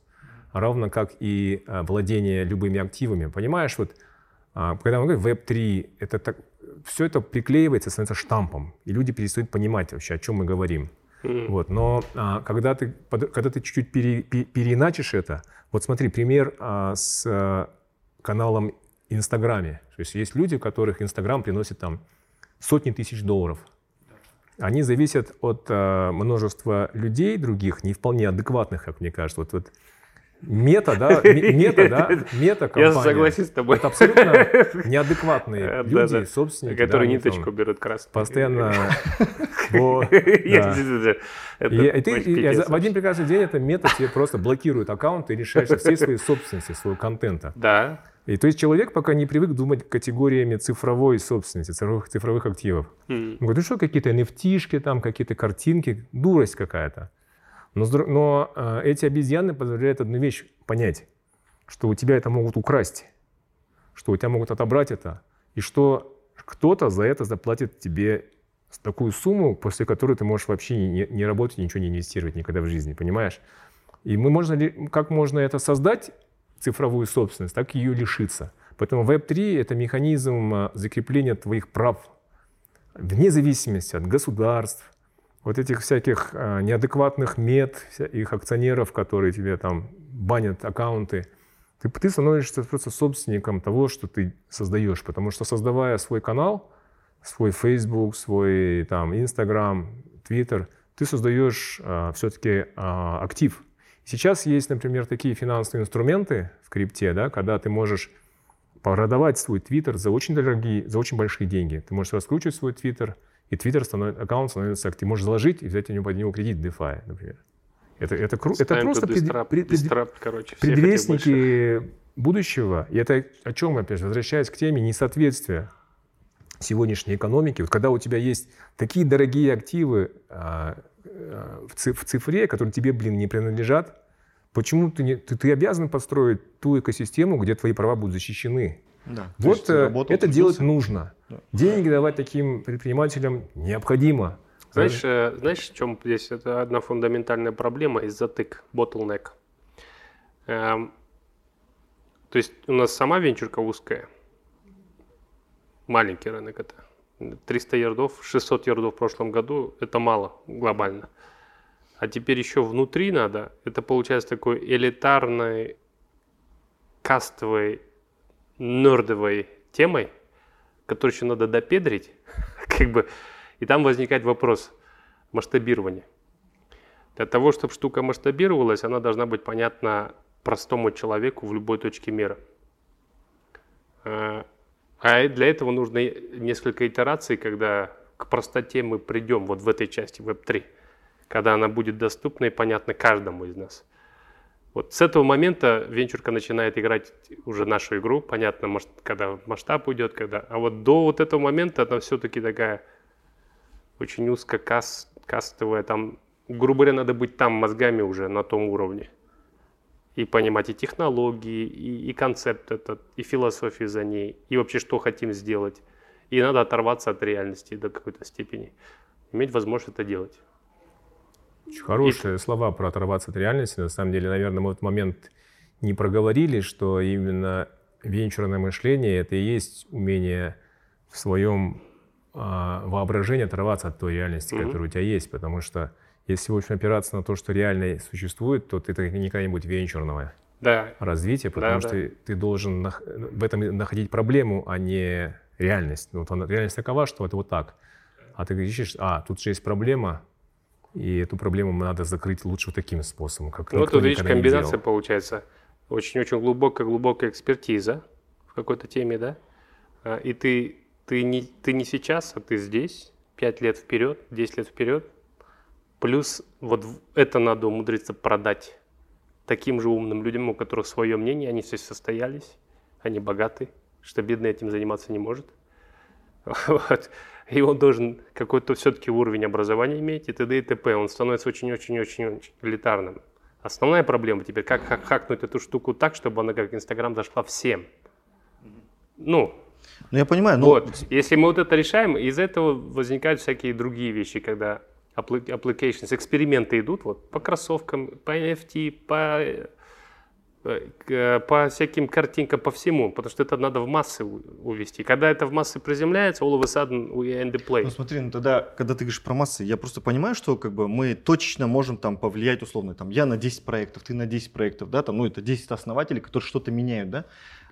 равно как и а, владение любыми активами. Понимаешь, вот а, когда мы говорим Web3, это так, все это приклеивается, становится штампом, и люди перестают понимать вообще, о чем мы говорим. Мгм. Вот, но а, когда, ты, под- когда ты чуть-чуть пере- пе- переиначишь это, вот смотри, пример а, с а, каналом Инстаграме. То есть есть люди, у которых Инстаграм приносит там сотни тысяч долларов. Они зависят от а, множества людей других, не вполне адекватных, как мне кажется. Вот, вот мета, да, ме- мета, да, мета Я компания. согласен с тобой. Это абсолютно неадекватные люди, собственники. да, Которые там ниточку берут красную. Постоянно... Вот, Я- да. это И, и ты, вообще и пипец в один прекрасный день это мета тебе просто блокирует аккаунт и решаешь все свои собственности, своего контента. Да, И то есть человек пока не привык думать категориями цифровой собственности, цифровых, цифровых активов. Он говорит, ну что, какие-то nft там, какие-то картинки, дурость какая-то. Но, но э, эти обезьяны позволяют одну вещь понять, что у тебя это могут украсть, что у тебя могут отобрать это, и что кто-то за это заплатит тебе такую сумму, после которой ты можешь вообще не, не работать, ничего не инвестировать никогда в жизни, понимаешь? И мы можно ли, как можно это создать, цифровую собственность, так и ее лишиться. Поэтому Web3 — это механизм э, закрепления твоих прав вне зависимости от государств, вот этих всяких а, неадекватных мед, их акционеров, которые тебе там банят аккаунты, ты, ты становишься просто собственником того, что ты создаешь. Потому что создавая свой канал, свой Facebook, свой там Instagram, Twitter, ты создаешь все-таки актив. Сейчас есть, например, такие финансовые инструменты в крипте, да, когда ты можешь продавать свой твиттер за очень дорогие, за очень большие деньги. Ты можешь раскручивать свой твиттер, и твиттер становится, аккаунт становится активным. Можешь заложить и взять у него под него кредит DeFi, например. Это, это, кру- это просто disrupt- пред- disrupt, короче, предвестники будущего. И это о чем, опять же, возвращаясь к теме несоответствия сегодняшней экономики. Вот когда у тебя есть такие дорогие активы а, а, в, ци- в цифре, которые тебе, блин, не принадлежат, почему ты, не, ты, ты обязан построить ту экосистему, где твои права будут защищены? Да. Вот э, работал, это делать нужно. Да. Деньги давать таким предпринимателям необходимо. Знаешь, э, знаешь, в чем здесь это одна фундаментальная проблема из затык, bottleneck. Эм, то есть у нас сама венчурка узкая, маленький рынок это. 300 ярдов, 600 ярдов в прошлом году, это мало глобально. А теперь еще внутри надо, это получается такой элитарной, кастовой, нердовой темой, которую еще надо допедрить, как бы, и там возникает вопрос масштабирования. Для того, чтобы штука масштабировалась, она должна быть понятна простому человеку в любой точке мира. А а для этого нужно несколько итераций, когда к простоте мы придем вот в этой части Web3, когда она будет доступна и понятна каждому из нас. Вот с этого момента венчурка начинает играть уже нашу игру, понятно, когда масштаб уйдет, когда. А вот до вот этого момента она все-таки такая очень узко каст, кастовая, там, грубо говоря, надо быть там мозгами уже на том уровне. И понимать и технологии, и, и концепт этот, и философию за ней, и вообще что хотим сделать. И надо оторваться от реальности до какой-то степени. Иметь возможность это делать. Очень хорошие и... слова про оторваться от реальности. На самом деле, наверное, мы в этот момент не проговорили, что именно венчурное мышление — это и есть умение в своем а, воображении оторваться от той реальности, mm-hmm. которая у тебя есть. Потому что если, в общем, опираться на то, что реально существует, то это никогда не будет венчурного да. развития, потому да, что да. ты должен в этом находить проблему, а не реальность. Вот реальность такова, что это вот так. А ты ищешь, а, тут же есть проблема, и эту проблему надо закрыть лучше вот таким способом, как Ну, тут, видишь, комбинация получается. Очень-очень глубокая-глубокая экспертиза в какой-то теме, да? А, и ты, ты, не, ты не сейчас, а ты здесь, 5 лет вперед, 10 лет вперед. Плюс вот это надо умудриться продать таким же умным людям, у которых свое мнение, они все состоялись, они богаты, что бедный этим заниматься не может. Вот и он должен какой-то все-таки уровень образования иметь, и т.д. и т.п. Он становится очень-очень-очень элитарным. Основная проблема теперь, как хакнуть эту штуку так, чтобы она как Инстаграм зашла всем. Ну, ну я понимаю, но... Вот, если мы вот это решаем, из этого возникают всякие другие вещи, когда applications, эксперименты идут вот по кроссовкам, по NFT, по по всяким картинкам, по всему, потому что это надо в массы увести. Когда это в массы приземляется, all of a sudden we end the play. Ну смотри, ну тогда, когда ты говоришь про массы, я просто понимаю, что как бы мы точечно можем там повлиять условно, там я на 10 проектов, ты на 10 проектов, да, там, ну это 10 основателей, которые что-то меняют, да,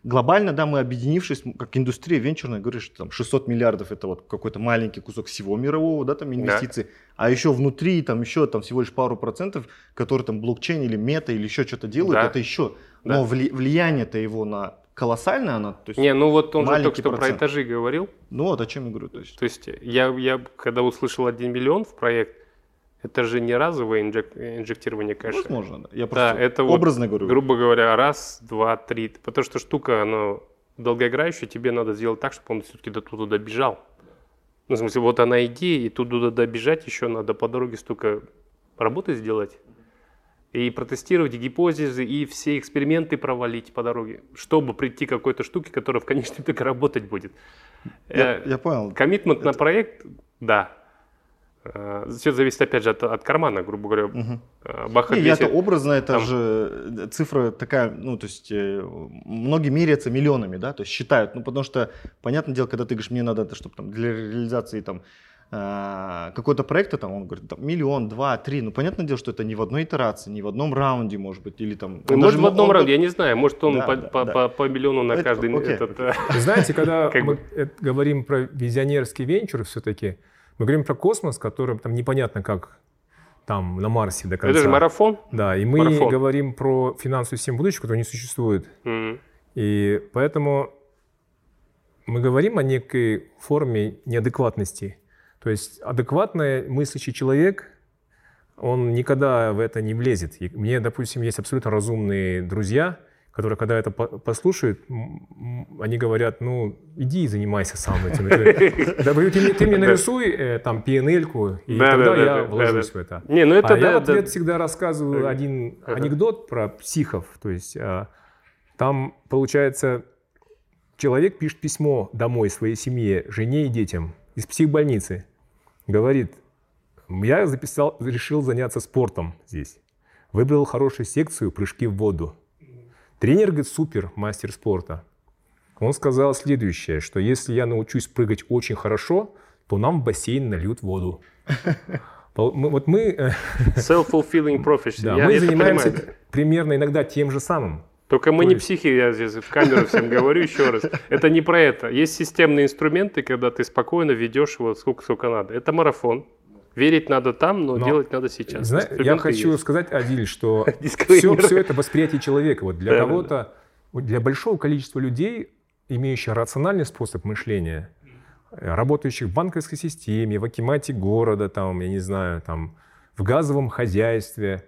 глобально, да, мы объединившись, как индустрия венчурная, говоришь, что там 600 миллиардов это вот какой-то маленький кусок всего мирового, да, там инвестиций, да. а еще внутри там еще там всего лишь пару процентов, которые там блокчейн или мета или еще что-то делают, да. это еще, да. но вли, влияние-то его на колоссальное, она, то есть Не, ну вот он же только что процент. про этажи говорил. Ну вот о чем я говорю, то есть. То есть я, я когда услышал 1 миллион в проект, это же не разовое инжек... инжектирование кэша. Возможно, да. Я просто да, это образно вот, говорю. Грубо говоря, раз, два, три. Потому что штука, она долгоиграющая, тебе надо сделать так, чтобы он все-таки до туда добежал. Ну, в смысле, вот она идея, и туда добежать еще надо по дороге столько работы сделать. И протестировать гипотезы, и все эксперименты провалить по дороге, чтобы прийти к какой-то штуке, которая в конечном итоге работать будет. Я, э, я понял. Коммитмент это... на проект, да, Все зависит, опять же, от, от кармана, грубо говоря. Угу. Бахат Не, это образно, это там... же э, цифра такая, ну, то есть многие меряются миллионами, да, то есть считают, ну, потому что, понятное дело, когда ты говоришь, мне надо, чтобы там для реализации там какой-то проекта, там, он говорит, там, миллион, два, три, ну, понятное дело, что это не в одной итерации, не в одном раунде, может быть, или там... Ну, может, в одном он... раунде, я не знаю, может, он да, по, да, по, да. По, по миллиону на это, каждый окей, этот... Знаете, когда мы говорим про визионерский венчур все-таки, мы говорим про космос, который там непонятно как там на Марсе до конца. Это же марафон. Да, и мы марафон. говорим про финансовую систему будущего, которая не существует. Mm-hmm. И поэтому мы говорим о некой форме неадекватности. То есть адекватный мыслящий человек, он никогда в это не влезет. И мне, допустим, есть абсолютно разумные друзья, которые, когда это послушают, они говорят, ну, иди и занимайся сам этим. Да, ты, ты мне нарисуй э, там PNL-ку, и да, тогда да, я да, вложусь да, в это. Не, ну это а да, я в ответ да. всегда рассказываю один анекдот про психов. То есть а, там, получается, человек пишет письмо домой своей семье, жене и детям из психбольницы. Говорит, я записал, решил заняться спортом здесь. Выбрал хорошую секцию прыжки в воду. Тренер, говорит, супер, мастер спорта. Он сказал следующее, что если я научусь прыгать очень хорошо, то нам в бассейн нальют воду. Вот мы... Э, Self-fulfilling prophecy. Да, мы занимаемся понимаю. примерно иногда тем же самым. Только мы то не есть... психи, я здесь в камеру всем говорю еще раз. Это не про это. Есть системные инструменты, когда ты спокойно ведешь его сколько, сколько надо. Это марафон. Верить надо там, но, но делать надо сейчас. Зна- я хочу есть. сказать, Адиль, что все, все это восприятие человека. Вот для да, кого-то, да. для большого количества людей, имеющих рациональный способ мышления, работающих в банковской системе, в акимате города, там, я не знаю, там, в газовом хозяйстве,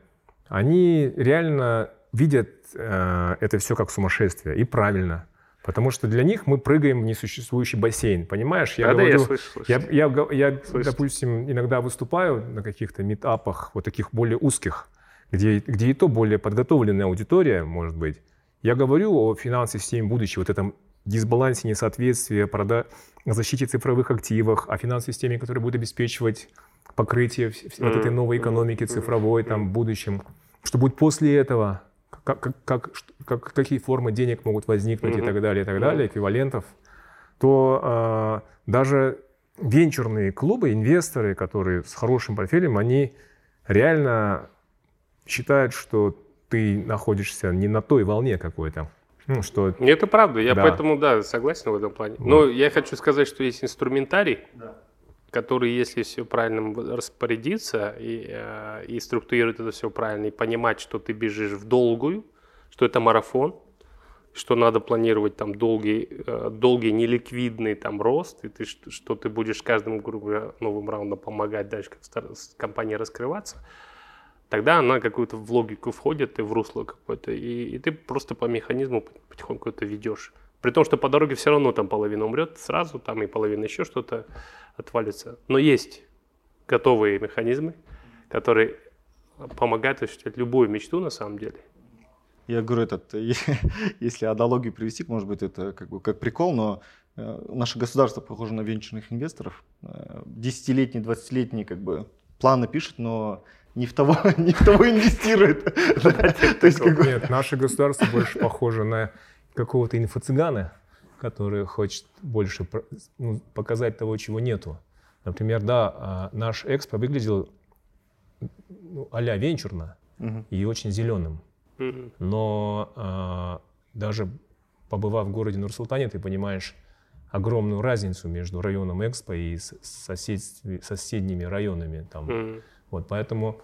они реально видят э, это все как сумасшествие. И правильно. Потому что для них мы прыгаем в несуществующий бассейн, понимаешь? Я да, говорю, да, я слышу, слышу. Я, я, я допустим, иногда выступаю на каких-то метапах, вот таких более узких, где, где и то более подготовленная аудитория, может быть. Я говорю о финансовой системе будущего, вот этом дисбалансе, несоответствии, прода... защите цифровых активов, о финансовой системе, которая будет обеспечивать покрытие mm-hmm. вот этой новой экономики цифровой, там, в будущем. Что будет после этого? Как, как, как, какие формы денег могут возникнуть mm-hmm. и так далее, и так далее, эквивалентов, то э, даже венчурные клубы, инвесторы, которые с хорошим портфелем, они реально считают, что ты находишься не на той волне какой-то. Ну, что... Это правда, я да. поэтому, да, согласен в этом плане. Вот. Но я хочу сказать, что есть инструментарий, да который, если все правильно распорядиться и, э, и структурировать это все правильно, и понимать, что ты бежишь в долгую, что это марафон, что надо планировать там долгий, э, долгий неликвидный там рост, и ты, что ты будешь каждому, грубо новым раундом помогать дальше как компания раскрываться, тогда она какую-то в логику входит и в русло какое-то, и, и ты просто по механизму потихоньку это ведешь. При том, что по дороге все равно там половина умрет сразу, там и половина еще что-то отвалится. Но есть готовые механизмы, которые помогают осуществлять любую мечту на самом деле. Я говорю, этот, если аналогию привести, может быть, это как бы как прикол, но э, наше государство похоже на венчурных инвесторов. Э, десятилетний, двадцатилетний как бы планы пишет, но не в того, не в того инвестирует. Нет, наше государство больше похоже на какого-то инфо-цыгана, который хочет больше ну, показать того, чего нету. Например, да, а, наш экспо выглядел ну, а-ля венчурно угу. и очень зеленым. Угу. Но а, даже побывав в городе Нур-Султане, ты понимаешь огромную разницу между районом Экспо и сосед, соседними районами. Там. Mm. Вот, поэтому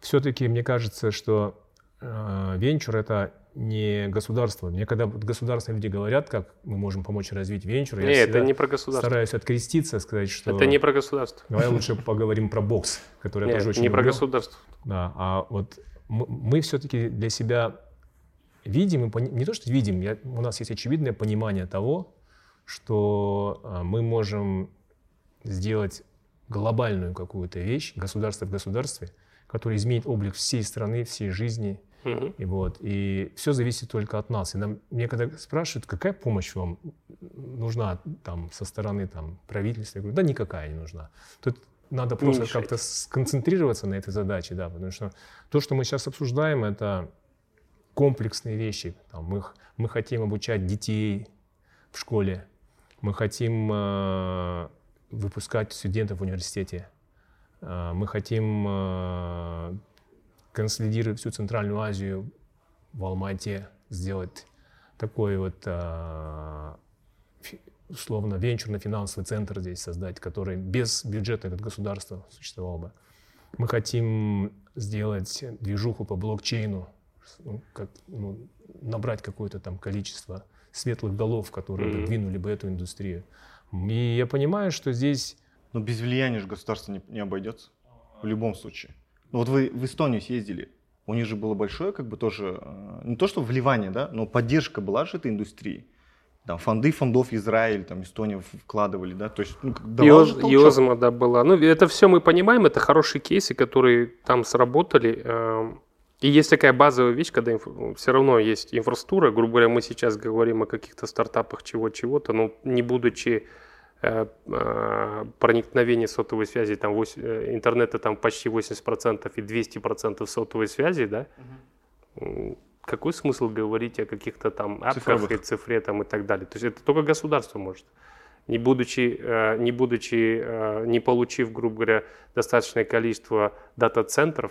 все-таки мне кажется, что венчур это не государство. Мне когда государственные люди говорят, как мы можем помочь развить венчур, Нет, я это не про государство. стараюсь откреститься, сказать, что... Это не про государство. Давай лучше поговорим про бокс, который Нет, я тоже очень не люблю. про государство. Да, а вот мы, мы все-таки для себя видим, не то что видим, я, у нас есть очевидное понимание того, что а, мы можем сделать глобальную какую-то вещь, государство в государстве, которая изменит облик всей страны, всей жизни – Угу. И, вот, и все зависит только от нас. И нам, мне когда спрашивают, какая помощь вам нужна там, со стороны там, правительства, я говорю, да никакая не нужна. Тут надо просто как-то сконцентрироваться на этой задаче, да, потому что то, что мы сейчас обсуждаем, это комплексные вещи. Там, мы, мы хотим обучать детей в школе, мы хотим э, выпускать студентов в университете, э, мы хотим э, консолидировать всю Центральную Азию в Алмате, сделать такой вот а, условно венчурно-финансовый центр здесь создать, который без бюджета как государства существовал бы. Мы хотим сделать движуху по блокчейну, ну, как, ну, набрать какое-то там количество светлых голов, которые mm-hmm. двинули бы эту индустрию. И я понимаю, что здесь... Но без влияния же государство не, не обойдется в любом случае. Ну вот вы в Эстонию съездили, у них же было большое, как бы тоже, э, не то что вливание, да, но поддержка была же этой индустрии. Там фонды фондов Израиль, там Эстония вкладывали, да, то есть ну, Йоз, Йозма, да, была. Ну, это все мы понимаем, это хорошие кейсы, которые там сработали. Эм, и есть такая базовая вещь, когда инф... все равно есть инфраструктура, грубо говоря, мы сейчас говорим о каких-то стартапах чего-чего-то, но не будучи проникновение сотовой связи, там 8, э, интернета там почти 80% и 200% сотовой связи, да, угу. какой смысл говорить о каких-то там апках и цифре там и так далее? То есть это только государство может. Не будучи, не будучи, не получив, грубо говоря, достаточное количество дата-центров,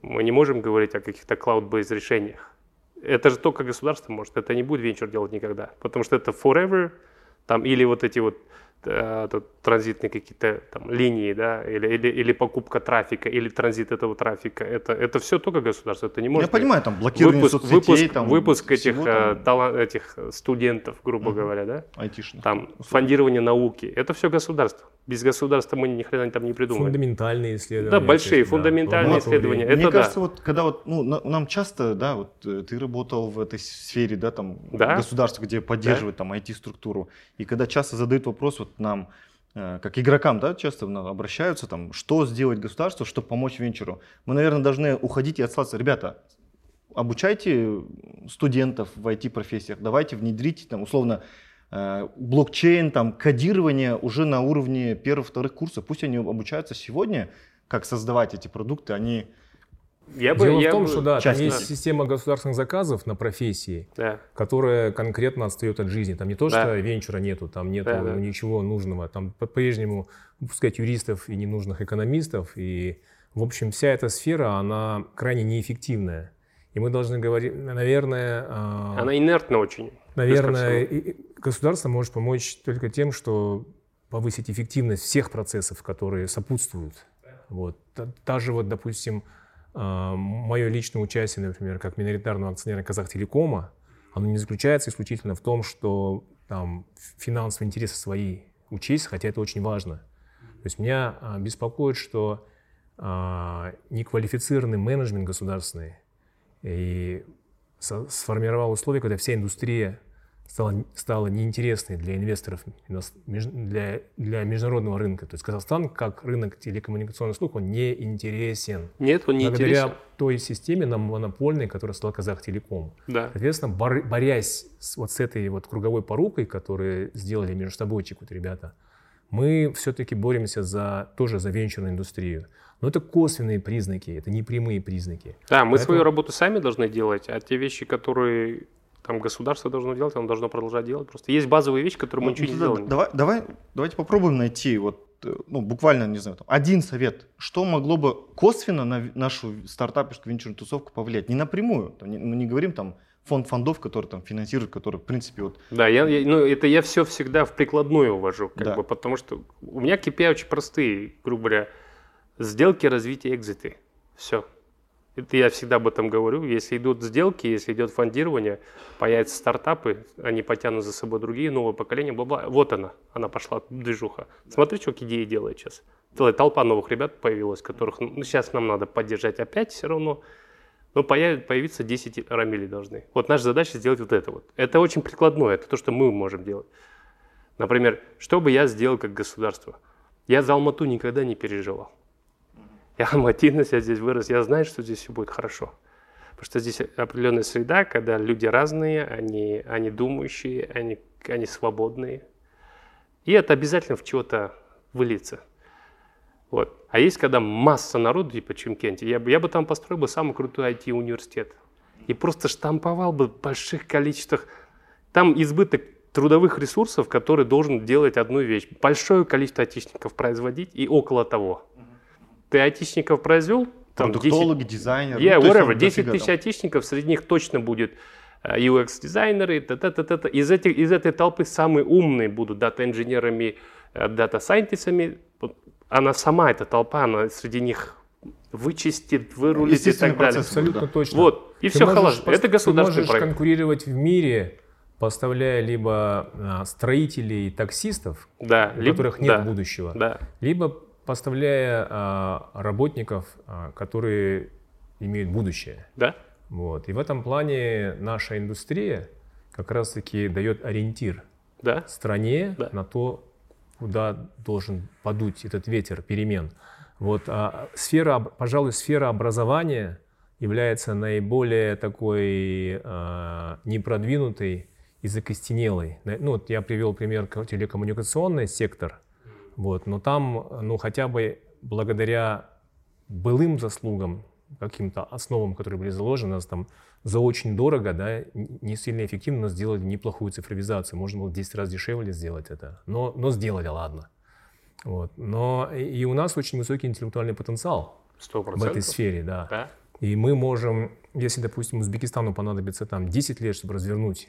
мы не можем говорить о каких-то cloud-based решениях. Это же только государство может, это не будет венчур делать никогда, потому что это forever, там, или вот эти вот э, транзитные какие-то там линии, да, или, или, или покупка трафика, или транзит этого трафика. Это, это все только государство. Это не может. Я понимаю, там блокирование выпуск, соцсетей, выпуск, там выпуск этих, всего э, там. тала- этих студентов, грубо Мгм. говоря, да, айтишных. там фондирование науки. Это все государство. Без государства мы ни хрена там не придумаем. Фундаментальные исследования. Да, большие есть, фундаментальные лаборатории. исследования. Мне это да. кажется, вот когда вот, ну, на- нам часто, да, вот э, ты работал в этой сфере, да, там, Да. государство, где поддерживает там IT-структуру, и когда часто задают вопрос вот нам, э, как игрокам, да, часто обращаются, там, что сделать государству, чтобы помочь венчуру, мы, наверное, должны уходить и отслаться, ребята, обучайте студентов в IT-профессиях, давайте внедрите, там, условно, э, блокчейн, там, кодирование уже на уровне первых-вторых курсов. Пусть они обучаются сегодня, как создавать эти продукты, они Я бы, Дело я в том, бы- что да, там есть система государственных заказов на профессии, Да. которая конкретно отстает от жизни. Там не то, Да. что венчура нету, там нету Да, да. ничего нужного. Там по-прежнему выпускать юристов и ненужных экономистов. И, в общем, вся эта сфера, она крайне неэффективная. И мы должны говорить, наверное... а, Она инертна очень. Наверное, и- государство может помочь только тем, что повысить эффективность всех процессов, которые сопутствуют. Вот. Та, та же, вот, допустим, мое личное участие, например, как миноритарного акционера Казахтелекома, оно не заключается исключительно в том, что там финансовые интересы свои учесть, хотя это очень важно. То есть меня а, беспокоит, что а, неквалифицированный менеджмент государственный и со- сформировал условия, когда вся индустрия стала, стала неинтересной для инвесторов, для, для международного рынка. То есть Казахстан, как рынок телекоммуникационных услуг, он не интересен. Нет, он не Благодаря интересен. той системе нам монопольной, которая стала Казахтелеком. Да. Соответственно, бор- борясь с, вот с этой вот круговой порукой, которую сделали междусобойчик вот ребята, мы все-таки боремся за, тоже за венчурную индустрию. Но это косвенные признаки, это не прямые признаки. Да, мы Поэтому- свою работу сами должны делать, а те вещи, которые там государство должно делать, оно должно продолжать делать. Просто есть базовые вещи, которые мы Ну, ничего не тогда сделаем. Давай, давай, давайте попробуем найти вот, э, ну, буквально, не знаю, там, один совет, что могло бы косвенно на нашу стартаперскую венчурную тусовку повлиять. Не напрямую, там, не- мы не говорим там фонд фондов, который там финансирует, который, в принципе, вот Да, я, я- ну, это я все всегда в прикладную увожу, как Да. бы, потому что у меня KPI очень простые, грубо говоря, сделки, развитие, экзиты. Все. Это я всегда об этом говорю. Если идут сделки, если идет фондирование, появятся стартапы, они потянут за собой другие, новое поколение, бла-бла. Вот она, она пошла, движуха. Смотри, что идеи делает сейчас. Целая толпа новых ребят появилась, которых ну, сейчас нам надо поддержать опять все равно. Но появ- появиться 10 рамилей должны. Вот наша задача сделать вот это вот. Это очень прикладное, это то, что мы можем делать. Например, что бы я сделал как государство? Я за Алмату никогда не переживал. Я алматинец, я здесь вырос, я знаю, что здесь все будет хорошо. Потому что здесь определенная среда, когда люди разные, они, они думающие, они, они свободные. И это обязательно в чего-то выльется. Вот. А есть, когда масса народу, типа Чимкенте, я, бы- я бы там построил бы самый крутой IT-университет. И просто штамповал бы в больших количествах. Там избыток трудовых ресурсов, который должен делать одну вещь. Большое количество айтишников производить и около того. Ты айтишников произвел, там 10 продуктологи, дизайнеры. Yeah, ну, whatever. там 10 дофига тысяч айтишников, среди них точно будет э, UX-дизайнеры, та-та-та-та. Из, этих, из этой толпы самые умные будут дата-инженерами, э, дата-сайентистами. Она сама, эта толпа, она среди них вычистит, вырулит и так далее. Абсолютно Да. точно. Вот, и Ты все халаш. Это государственный Ты можешь проект. конкурировать в мире, поставляя либо а, строителей, таксистов, Да, у либо- которых нет да, будущего, Да, либо поставляя а, работников, а, которые имеют будущее. да, Вот. И в этом плане наша индустрия как раз-таки дает ориентир да. стране Да. на то, куда должен подуть этот ветер перемен. Вот, а сфера, пожалуй, сфера образования является наиболее такой а, непродвинутой и закостенелой. Ну, вот я привел пример ко- телекоммуникационный сектор, вот, но там, ну, хотя бы благодаря былым заслугам, каким-то основам, которые были заложены, нас там за очень дорого, да, не сильно эффективно, но сделали неплохую цифровизацию. Можно было в 10 раз дешевле сделать это, но, но сделали, ладно. Вот. Но и у нас очень высокий интеллектуальный потенциал Сто в этой сфере, да. Да. И мы можем, если, допустим, Узбекистану понадобится там 10 лет, чтобы развернуть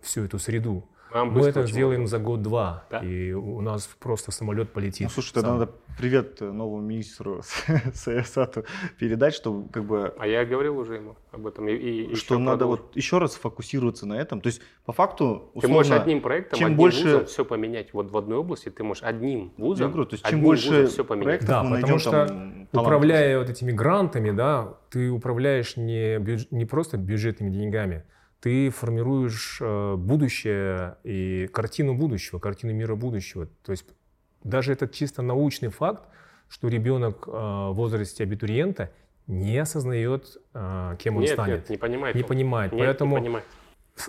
всю эту среду, А, Мы это сделаем много. за год-два, Да? и у нас просто самолет полетит. Ну, слушай, тогда надо привет новому министру Саясату передать, что как бы А я говорил уже ему об этом. И, и что надо продолжу. вот еще раз фокусироваться на этом. То есть по факту Ты можешь условно, одним проектом, чем одним больше- вузом все поменять. Вот в одной области ты можешь одним вузом, Я говорю, то есть чем одним больше вузом все поменять. проектов Да, потому найдем что там. Управляя вот этими грантами, да, ты управляешь не, бюдж- не просто бюджетными деньгами, ты формируешь э, будущее и картину будущего, картину мира будущего. То есть даже этот чисто научный факт, что ребенок э, в возрасте абитуриента не осознает, э, кем он Нет, станет, нет, не понимает. не он. понимает. Нет, Поэтому не понимает.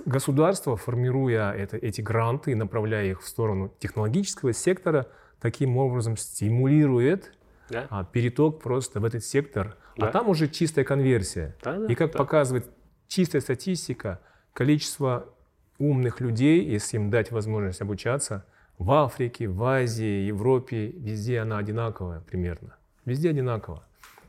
государство, формируя это, эти гранты и направляя их в сторону технологического сектора, таким образом стимулирует Да? а, переток просто в этот сектор, Да. а там уже чистая конверсия. Да, да, И как да. показывает чистая статистика, количество умных людей, если им дать возможность обучаться, в Африке, в Азии, Европе, везде она одинаковая примерно. Везде одинаково.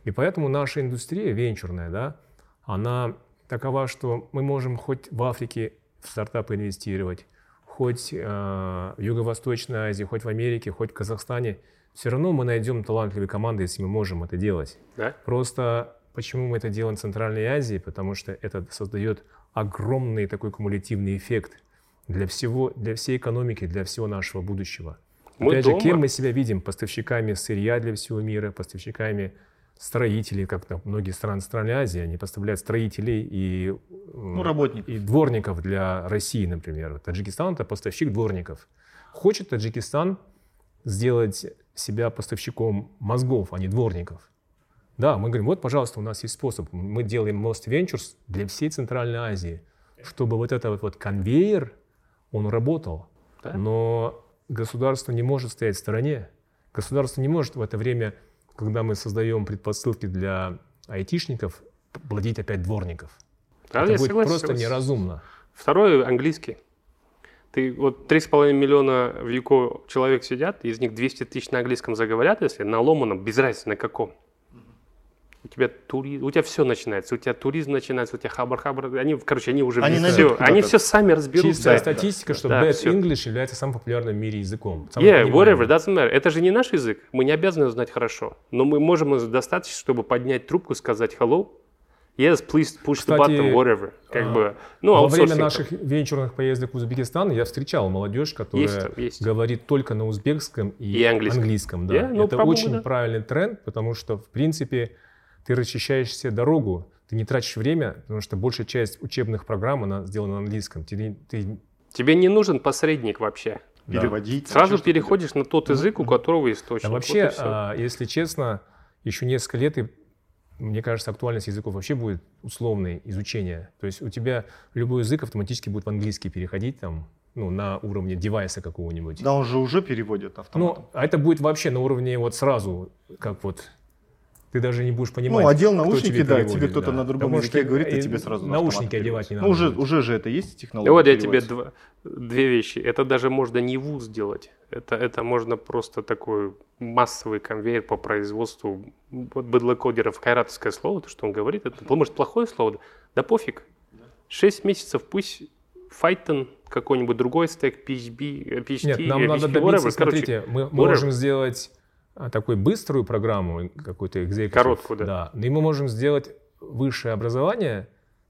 И поэтому наша индустрия венчурная, да, она такова, что мы можем хоть в Африке в стартапы инвестировать, хоть э, в Юго-Восточной Азии, хоть в Америке, хоть в Казахстане. Все равно мы найдем талантливые команды, если мы можем это делать. Да? Просто почему мы это делаем в Центральной Азии? Потому что это создает огромный такой кумулятивный эффект для всего, для всей экономики, для всего нашего будущего. Мы Опять дома- же, кем мы себя видим? Поставщиками сырья для всего мира, поставщиками строителей, как там многие страны Центральной Азии, они поставляют строителей и, Ну, работников. и дворников для России, например. Таджикистан – это поставщик дворников. Хочет Таджикистан сделать себя поставщиком мозгов, а не дворников. Да, мы говорим, вот, пожалуйста, у нас есть способ. Мы делаем Most Ventures для всей Центральной Азии, чтобы вот этот вот конвейер, он работал. Да. Но государство не может стоять в стороне. Государство не может в это время, когда мы создаем предпосылки для айтишников, плодить опять дворников. Да, это будет согласен, просто согласен. неразумно. Второй английский. Ты вот 3,5 миллиона в ЮКО человек сидят, из них 200 тысяч на английском заговорят, если на ломаном, без разницы на каком. У тебя, тури... у тебя все начинается, у тебя туризм начинается, у тебя хабар-хабар, они, короче, они уже Они все, они все сами разберутся. Чистая да, статистика, что да, Bad всё. English является самым популярным в мире языком. самым Yeah, whatever, doesn't matter. Это же не наш язык. Мы не обязаны его знать хорошо. Но мы можем достаточно, чтобы поднять трубку, сказать hello. Yes, please push Кстати, the button, whatever. Как а, бы, ну, Во время наших венчурных поездок в Узбекистан я встречал молодежь, которая Есть есть. говорит только на узбекском и, И английском. да. Yeah, no Это problem очень that. правильный тренд, потому что, в принципе, ты расчищаешь себе дорогу, ты не тратишь время, потому что большая часть учебных программ, она сделана на английском. Ты, ты- Тебе не нужен посредник вообще. да. Переводить. Сразу что-то переходишь на тот язык, у которого источник. Да Вот вообще, всё. а, если честно, еще несколько лет, и, мне кажется, актуальность языков вообще будет условной изучение. То есть у тебя любой язык автоматически будет в английский переходить там, ну, на уровне девайса какого-нибудь. Да, он же уже переводит автоматом. Ну, а это будет вообще на уровне вот сразу, как вот ты даже не будешь понимать. Ну, одел кто наушники, тебе да, переводит, тебе кто-то да. на другом Потому языке что говорит, и и тебе сразу на наушники одевать не надо. Ну, уже, уже же это есть технология. вот я тебе два- две вещи. Это даже можно не вуз сделать. Это, это можно просто такой массовый конвейер по производству вот быдлокодеров. Хайратовское слово, то, что он говорит, это может плохое слово, да пофиг. Шесть месяцев пусть Python, какой-нибудь другой стек, PHP, PHP, Нет, нам э, надо PHP, добиться, whatever. Короче, смотрите, мы whatever. можем сделать такую быструю программу, какую-то executive. Короткую, да. Да, и мы можем сделать высшее образование,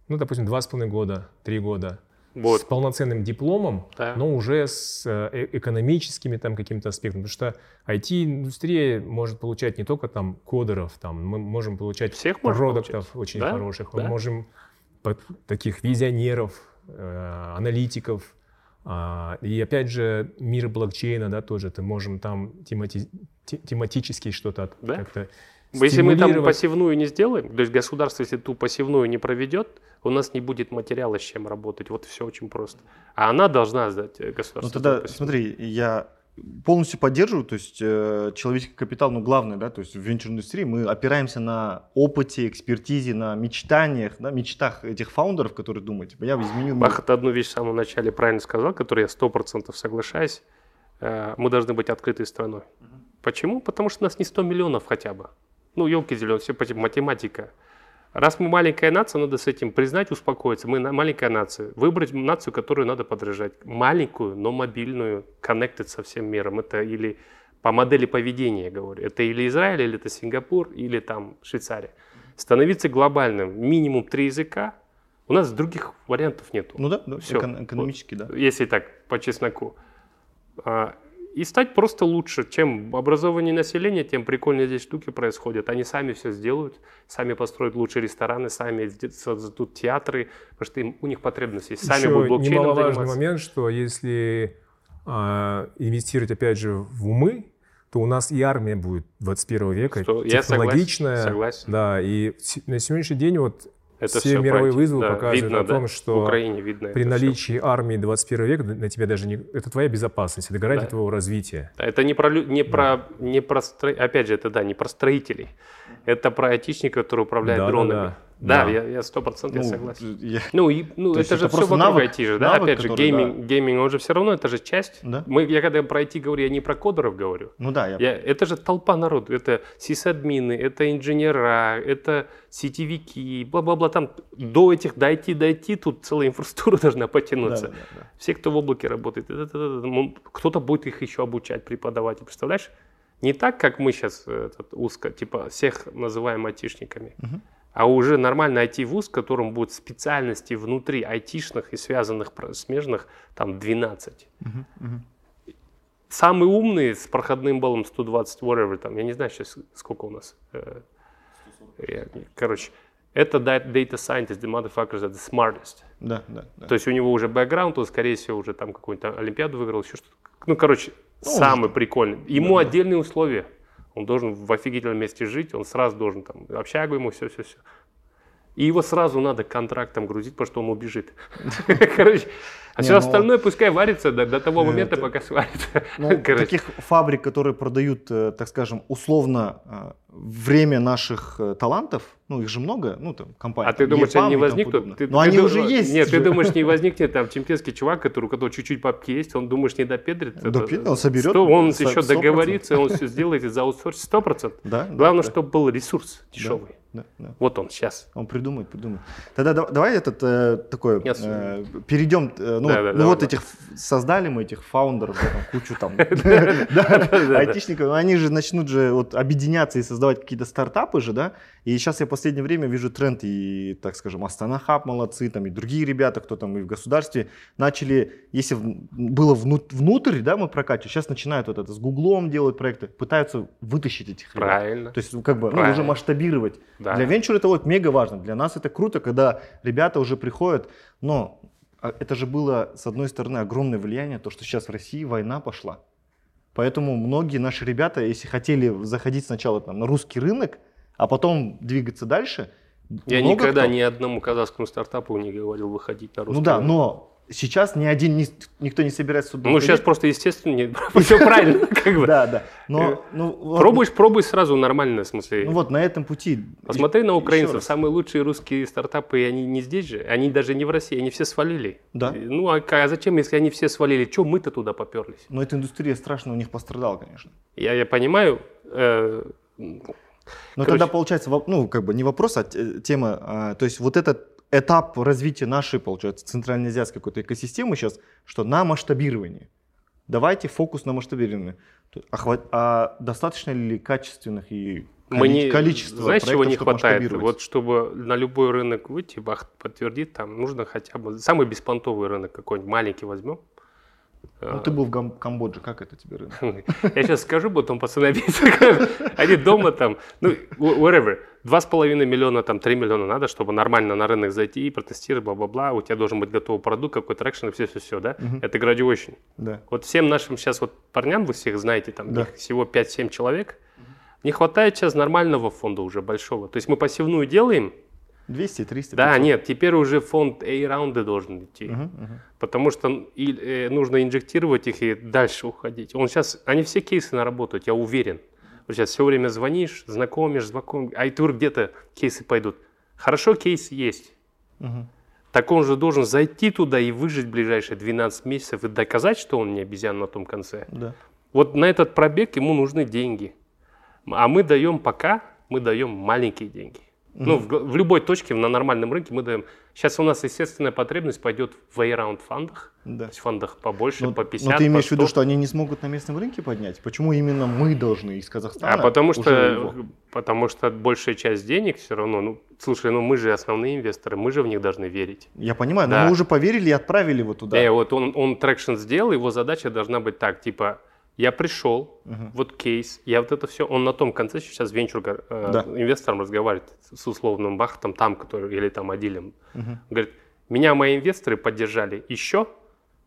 ну, допустим, два с половиной года, три года, Вот. с полноценным дипломом, Да. но уже с э, экономическими там какими-то аспектами. Потому что IT-индустрия может получать не только там кодеров, там, мы можем получать Всех можем продуктов очень Да, хороших, мы да. можем под- таких визионеров, э, аналитиков. А, И опять же, мир блокчейна, да, тоже, ты можем там темати- те- тематически что-то от- Да. как-то Если мы там пассивную не сделаем, то есть государство, если ту пассивную не проведет, у нас не будет материала, с чем работать. Вот все очень просто. А она должна сдать э, Ну государство. тогда, пассивную. смотри, я полностью поддерживаю, то есть э, человеческий капитал, ну главное, да, то есть в венчурной индустрии мы опираемся на опыте, экспертизе, на мечтаниях, да, мечтах этих фаундеров, которые думают, типа, я изменю мир. Бахат одну вещь в самом начале правильно сказал, которой я сто процентов соглашаюсь. Э, Мы должны быть открытой страной. Почему? Потому что у нас не 100 миллионов хотя бы. Ну, елки зеленые, все математика. Раз мы маленькая нация, надо с этим признать, успокоиться. Мы маленькая нация. Выбрать нацию, которую надо подражать. Маленькую, но мобильную, connected со всем миром. Это или по модели поведения, я говорю. Это или Израиль, или это Сингапур, или там Швейцария. Становиться глобальным. Минимум три языка. У нас других вариантов нету. Ну да, да Всё. экон- экономически, да. Если так, по чесноку. И стать просто лучше. Чем образование населения, тем прикольнее здесь штуки происходят. Они сами все сделают, сами построят лучшие рестораны, сами создадут театры, потому что им- у них потребность есть. Сами Еще будут блокчейном немаловажный заниматься. момент, что если а, инвестировать опять же в умы, то у нас и армия будет 21 века Что, я согласен, технологичная. согласен. Да, и на сегодняшний день вот Это все всё мировые пойти. вызовы Да, показывают видно, о том, да. что в Украине видно при наличии армии 21 века на тебя даже не... Это твоя безопасность, это гарантия Да. твоего развития. Это не про, не про, не про стро- опять же, это да, не про строителей. Это про айтишника, который управляет Да, да, дронами. да. Да, Да. я- я сто процентов Ну, согласен. я- Ну, и, ну То есть это же это все вокруг навык- IT же, да? навык, Опять же, который, гейминг, гейминг, он же все равно, это же часть. Да. Мы, я когда про IT говорю, я не про кодеров говорю. Ну да, я, Я, это же толпа народу. Это сисадмины, это инженера, это сетевики, бла-бла-бла. Там до этих дойти, дойти, тут целая инфраструктура должна да, потянуться. да, да. Все, кто в облаке работает, это- это- это- кто-то будет их еще обучать, преподавать. Представляешь? Не так, как мы сейчас узко, типа всех называем айтишниками, Мгм. А уже нормальный IT-вуз, в котором будут специальности внутри айтишных и связанных смежных там 12. Мгм, мгм. Самый умный с проходным баллом 120, whatever, там, я не знаю сейчас сколько у нас. э, я- короче, это да- data scientist, the motherfuckers are the smartest. Да, да, да. То есть у него уже бэкграунд, он, скорее всего, уже там какую-нибудь олимпиаду выиграл, еще что-то. Ну, короче, Ну, самый прикольный. Ему Да, да. отдельные условия. Он должен в офигительном месте жить, он сразу должен там общагу ему, все-все-все. И его сразу надо контрактом грузить, потому что он убежит. Короче, а все ну, остальное пускай варится до, того э, момента, пока сварится. Ну, таких фабрик, которые продают, э, так скажем, условно э, время наших э, талантов, ну их же много, ну там компании. А ты там, думаешь, EPAM они не возникнут? Ты- Но ты они ду- уже есть. Нет, ты же. думаешь, не возникнет там чемпионский чувак, который, у которого чуть-чуть бабки есть, он думаешь, не допедрит? Допедрит, он соберет Сто- Он сто- еще 100%. договорится, он все сделает и за аутсорс 100%. Да, да, Главное, да, чтобы был ресурс дешевый. да, да. Вот он сейчас. Он придумает, придумает. Тогда да- давай этот э, такой э, перейдем. э, ну, Да, да, ну давай, вот давай. этих создали мы этих фаундеров, да, там, кучу там да, да, да. айтишников. Они же начнут же вот объединяться и создавать какие-то стартапы же, да. И сейчас я в последнее время вижу тренд и, так скажем, Астана Хаб молодцы, там и другие ребята, кто там и в государстве начали, если было вну- внутрь, да, мы прокачивать, сейчас начинают вот это с Гуглом делать проекты, пытаются вытащить этих ребят. Правильно. То есть, как бы, ну, уже масштабировать. Да. Для венчура это вот мега важно. Для нас это круто, когда ребята уже приходят. Но а, это же было, с одной стороны, огромное влияние, то, что сейчас в России война пошла. Поэтому многие наши ребята, если хотели заходить сначала там, на русский рынок, а потом двигаться дальше, Я никогда кто- ни одному казахскому стартапу не говорил выходить на русский Ну да, рынок. но сейчас ни один, ни- никто не собирается сюда Ну, сейчас выходить. просто, естественно, все правильно. как бы. Да, да. Но, ну, вот- Пробуешь, пробуй сразу нормально, в смысле. Ну вот на этом пути. Посмотри на украинцев, самые лучшие русские стартапы, они не здесь же, они даже не в России, они все свалили. Да. Ну а, а зачем, если они все свалили, что мы-то туда поперлись? Но эта индустрия страшно у них пострадала, конечно. Я, я понимаю, э, Но Короче. тогда получается, ну, как бы не вопрос, а те- тема, а, то есть вот этот этап развития нашей, получается, центральноазиатской какой-то экосистемы сейчас, что на масштабирование. Давайте фокус на масштабирование. А, а достаточно ли качественных и мы не, количество знаешь, чего не хватает? Вот чтобы на любой рынок выйти, Бахт подтвердит, там нужно хотя бы самый беспонтовый рынок какой-нибудь, маленький возьмем. Ну, ты был в Гам- Камбодже, как это тебе рынок? Я сейчас скажу, потом пацаны обидятся. Они дома там, ну, whatever. Два с половиной миллиона, там, три миллиона надо, чтобы нормально на рынок зайти и протестировать, бла-бла-бла. У тебя должен быть готовый продукт, какой-то traction и все-все-все, да? Это graduation. Да. Вот всем нашим сейчас вот парням, вы всех знаете, там Да. их всего 5-7 человек, не хватает сейчас нормального фонда уже большого. То есть мы пассивную делаем, 200, 300, да, 500. нет, теперь уже фонд A-раунды должен идти. Мгм, мгм. Потому что и, э, нужно инжектировать их и дальше уходить. Он сейчас, они все кейсы наработают, я уверен. Вот сейчас все время звонишь, знакомишь, знакомишь, а и тут где-то кейсы пойдут. Хорошо, кейс есть. Мгм. Так он же должен зайти туда и выжить ближайшие 12 месяцев и доказать, что он не обезьян на том конце. Да. Вот на этот пробег ему нужны деньги. А мы даем пока, мы даем маленькие деньги. Ну, в, в любой точке на нормальном рынке мы даем. Сейчас у нас естественная потребность пойдет в A-round фондах. Да. То есть в фондах побольше, Но, по 50, но ты имеешь в виду, 100. что они не смогут на местном рынке поднять? Почему именно мы должны из Казахстана? А потому что, его? потому что большая часть денег все равно, ну, слушай, ну мы же основные инвесторы, мы же в них должны верить. Я понимаю, но Да. мы уже поверили и отправили его туда. Да. вот он, он traction сделал, его задача должна быть так, типа, я пришел, Мгм. вот кейс, я вот это все, он на том конце сейчас венчур э, Да. инвестором разговаривает с условным Бахтом там, который, или там Адилем. Мгм. Говорит, меня мои инвесторы поддержали еще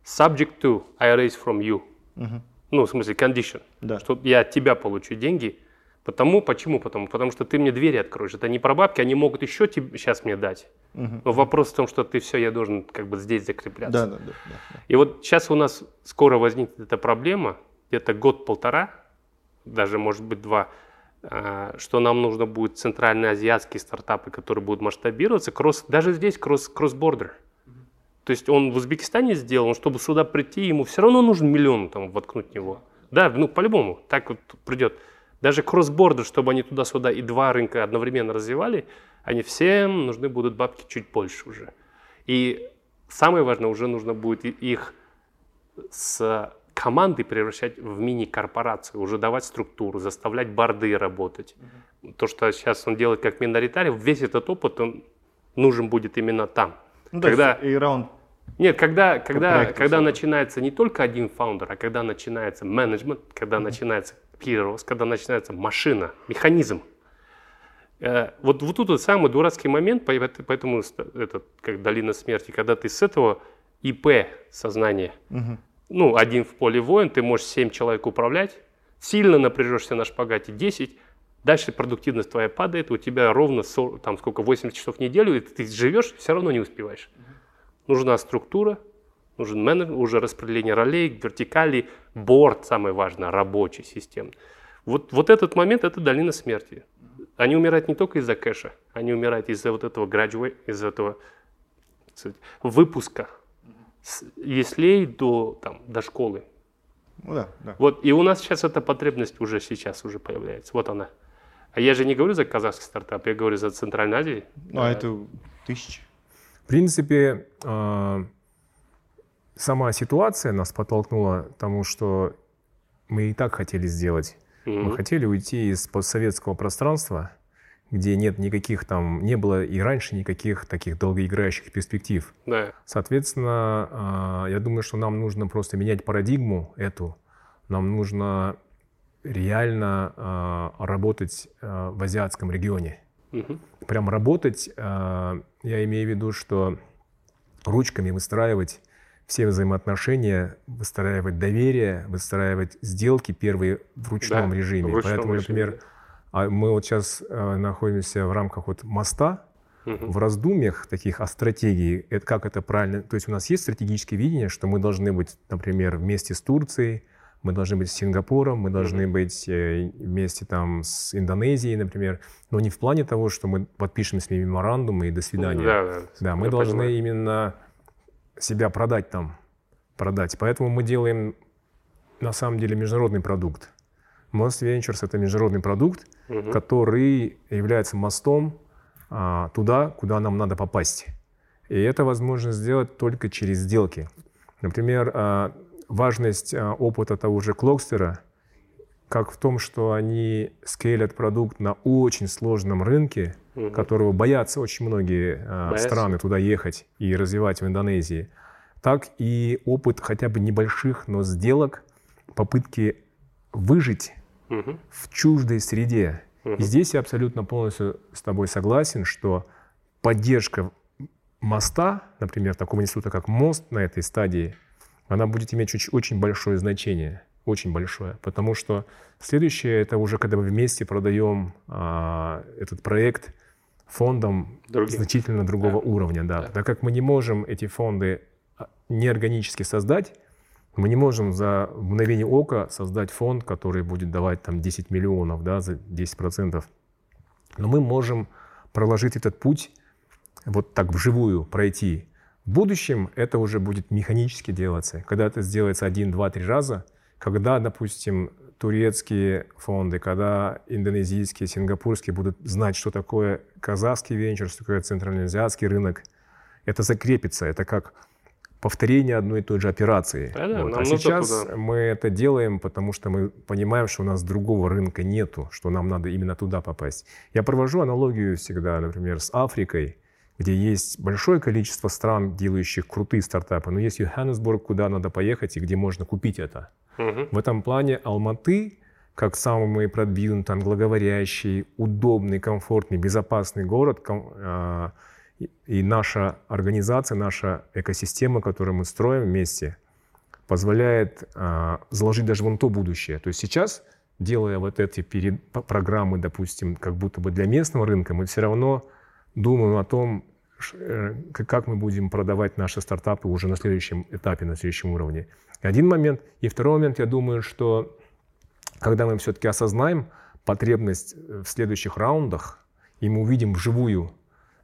subject to I raise from you. Мгм. Ну, в смысле, condition. Да. Что я от тебя получу деньги. Потому, почему? Потому, потому что ты мне двери откроешь. Это не про бабки, они могут еще тебе, сейчас мне дать. Мгм. Но вопрос в том, что ты все, я должен как бы здесь закрепляться. Да, да, да, да, да. И вот сейчас у нас скоро возникнет эта проблема, где-то год-полтора, даже может быть два, а, что нам нужно будет центральноазиатские стартапы, которые будут масштабироваться, кросс, даже здесь кросс, кросс-бордер. То есть он в Узбекистане сделан, чтобы сюда прийти, ему все равно нужен миллион там воткнуть в него. Да, ну по-любому, так вот придет. Даже кросс-бордер, чтобы они туда-сюда и два рынка одновременно развивали, они всем нужны будут бабки чуть больше уже. И самое важное, уже нужно будет их с командой превращать в мини-корпорацию, уже давать структуру, заставлять борды работать. То, что сейчас он делает как миноритарий, весь этот опыт он нужен будет именно там. Ну, то Когда- есть A-раунд Нет, когда, когда, когда начинается не только один фаундер, а когда начинается менеджмент, когда начинается перерост, когда начинается машина, механизм. Э, Вот, вот тут вот самый дурацкий момент, по- поэтому этот, как долина смерти, когда ты с этого ИП сознания, Мгм. Ну, один в поле воин, ты можешь 7 человек управлять, сильно напряжешься на шпагате 10, дальше продуктивность твоя падает, у тебя ровно 40, там сколько, 80 часов в неделю, и ты живешь, все равно не успеваешь. Нужна структура, нужен менеджмент, уже распределение ролей, вертикали, борт, самое важное, рабочий систем. Вот, вот этот момент – это долина смерти. Они умирают не только из-за кэша, они умирают из-за вот этого graduate, из-за этого сказать, выпуска с яслей до, там, до школы. Ну да, да. Вот, и у нас сейчас эта потребность уже сейчас уже появляется. Вот она. А я же не говорю за казахский стартап, я говорю за Центральной Азии. Ну, а это тысячи. В принципе, э, сама ситуация нас подтолкнула к тому, что мы и так хотели сделать. Мы Мгм. хотели уйти из постсоветского пространства, где нет никаких там, не было и раньше никаких таких долгоиграющих перспектив. Да. Соответственно, а, я думаю, что нам нужно просто менять парадигму эту. Нам нужно реально а, работать а, в азиатском регионе. Мгм. Прям работать, я имею в виду, что ручками выстраивать все взаимоотношения, выстраивать доверие, выстраивать сделки первые в ручном Да, режиме. в ручном Поэтому, режиме, например, а мы вот сейчас а, находимся в рамках вот моста, в раздумьях таких о стратегии, это как это правильно, то есть у нас есть стратегическое видение, что мы должны быть, например, вместе с Турцией, мы должны быть с Сингапуром, мы должны быть э, вместе там с Индонезией, например, но не в плане того, что мы подпишем с ними меморандумы и до свидания. Да, да. Да, мы должны понимаю. именно себя продать там, продать. Поэтому мы делаем на самом деле международный продукт. Most Ventures это международный продукт, Мгм. который является мостом а, туда, куда нам надо попасть. И это возможно сделать только через сделки. Например, а, важность а, опыта того же Клокстера, как в том, что они скейлят продукт на очень сложном рынке, Мгм. которого боятся очень многие а, Боятся. страны туда ехать и развивать в Индонезии, так и опыт хотя бы небольших, но сделок, попытки выжить В чуждой среде. Мгм. И здесь я абсолютно полностью с тобой согласен, что поддержка моста, например, такого института, как мост на этой стадии, она будет иметь очень, очень большое значение, очень большое, потому что следующее это уже когда мы вместе продаем а, этот проект фондам Другим. значительно другого Да. уровня, да. Да. Так как мы не можем эти фонды а, неорганически создать, мы не можем за мгновение ока создать фонд, который будет давать там 10 миллионов да, за 10%. Но мы можем проложить этот путь вот так вживую пройти. В будущем это уже будет механически делаться. Когда это сделается один, два, три раза, когда, допустим, турецкие фонды, когда индонезийские, сингапурские будут знать, что такое казахский венчур, что такое центральноазиатский рынок, это закрепится. Это как повторение одной и той же операции. Да, да, вот. А сейчас туда. мы это делаем, потому что мы понимаем, что у нас другого рынка нету, что нам надо именно туда попасть. Я провожу аналогию всегда, например, с Африкой, где есть большое количество стран, делающих крутые стартапы, но есть Йоханнесбург, куда надо поехать и где можно купить это. Мгм. В этом плане Алматы, как самый продвинутый, англоговорящий, удобный, комфортный, безопасный город, а, и- наша организация, наша экосистема, которую мы строим вместе, позволяет а, заложить даже вон то будущее. То есть сейчас, делая вот эти перед- программы, допустим, как будто бы для местного рынка, мы все равно думаем о том, э, как мы будем продавать наши стартапы уже на следующем этапе, на следующем уровне. Один момент. И второй момент, я думаю, что когда мы все-таки осознаем потребность э, в следующих раундах, и мы увидим вживую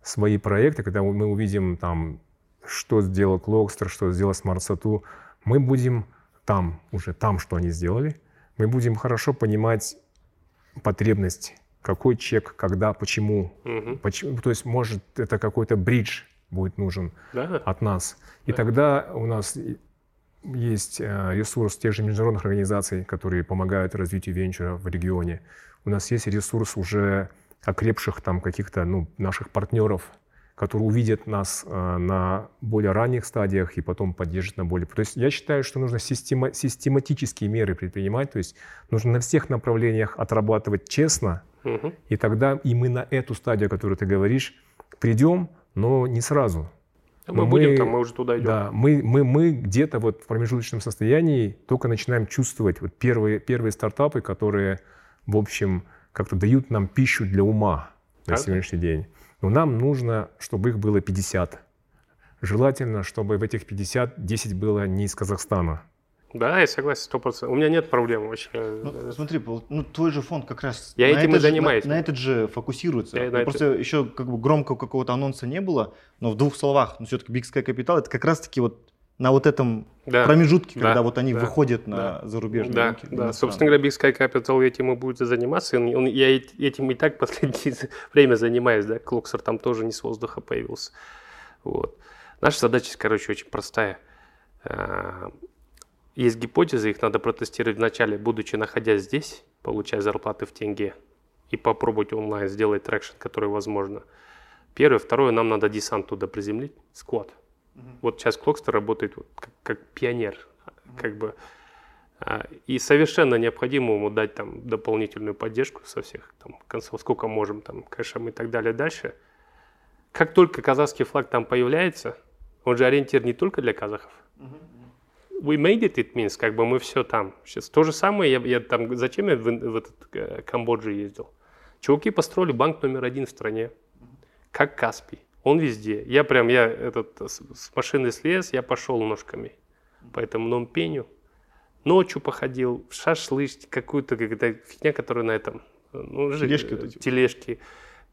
свои проекты, когда мы увидим там, что сделал Clockster, что сделал Smart Satu, мы будем там, уже там, что они сделали, мы будем хорошо понимать потребность, какой чек, когда, почему. Мгм. почему то есть, может, это какой-то bridge будет нужен Да. от нас. И тогда у нас есть э, ресурс тех же международных организаций, которые помогают развитию венчура в регионе. У нас есть ресурс уже окрепших там каких-то ну, наших партнеров, которые увидят нас э, на более ранних стадиях и потом поддержат на более... То есть я считаю, что нужно система- систематические меры предпринимать, то есть нужно на всех направлениях отрабатывать честно, Мгм. и тогда и мы на эту стадию, о которой ты говоришь, придем, но не сразу. Но Мы будем там, мы уже туда идем. Да, мы, мы, мы где-то вот в промежуточном состоянии только начинаем чувствовать вот первые, первые стартапы, которые, в общем, как-то дают нам пищу для ума на Так. сегодняшний день. Но нам нужно, чтобы их было 50. Желательно, чтобы в этих 50 10 было не из Казахстана. Да, я согласен, сто процентов. У меня нет проблем вообще. Ну, смотри, ну, твой же фонд как раз Я на этим и этот же- занимаюсь. На, на этот же фокусируется. Я Ну, на это- Просто еще как бы громкого какого-то анонса не было, но в двух словах, ну все-таки Big Sky Capital это как раз-таки вот на вот этом Да. промежутке, Да, когда вот они да, выходят на да. зарубежные Да, рынки. да. иностранные. Собственно говоря, Big Sky Capital этим и будет заниматься. Он- он- я эт- этим и так последнее время занимаюсь, да. Clockster там тоже не с воздуха появился. Вот. Наша задача, короче, очень простая. А, Есть гипотезы, их надо протестировать вначале, будучи находясь здесь, получая зарплаты в тенге, и попробовать онлайн сделать traction, который возможно. Первое. Второе, нам надо десант туда приземлить, squad. Вот сейчас Clockster работает вот как, как пионер, как бы. А, И совершенно необходимо ему дать там дополнительную поддержку со всех там, концов, сколько можем, там, кэшем и так далее дальше. Как только казахский флаг там появляется, он же ориентир не только для казахов. We made it, it means, как бы мы все там. Сейчас то же самое, я, я там, зачем я в, в этот э, Камбоджу ездил? Чуваки построили банк номер один в стране, как Каспий. Он везде. Я прям, я этот, с, с машины слез, я пошел ножками по этому Номпеню. Ночью походил, в шашлык, какую-то какая-то фигня, которая на этом... Ну, жи- Тележки вот эти. Тележки.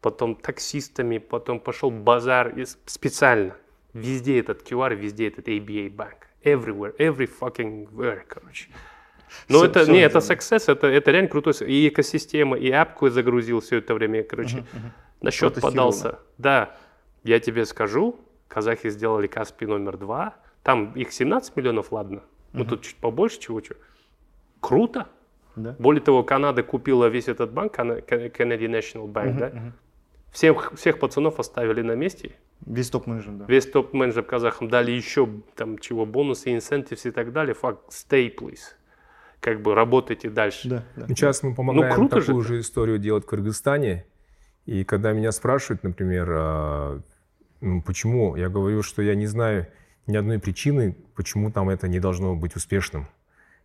Потом таксистами, потом пошел базар. Специально. Везде этот QR, везде этот ABA банк. Everywhere, every fucking where, короче. Но Всё- это, всё не, это success, это, это реально крутой. И экосистема, и апку загрузил все это время, короче. На счет подался. Да, я тебе скажу, казахи сделали Каспий номер два. Там их 17 миллионов, ладно. Мы тут чуть побольше чего-чего. Круто. Да. Более того, Канада купила весь этот банк, Kennedy National Bank, да? Всех, всех пацанов оставили на месте. Весь топ-менеджмент, да. Весь топ-менеджер казахам дали еще там чего, бонусы, incentives и так далее. Факт, stay, please. Как бы работайте дальше. Да, да. Сейчас мы помогаем Ну, круто же такую это. же историю делать в Кыргызстане. И когда меня спрашивают, например, а, ну, почему, я говорю, что я не знаю ни одной причины, почему там это не должно быть успешным.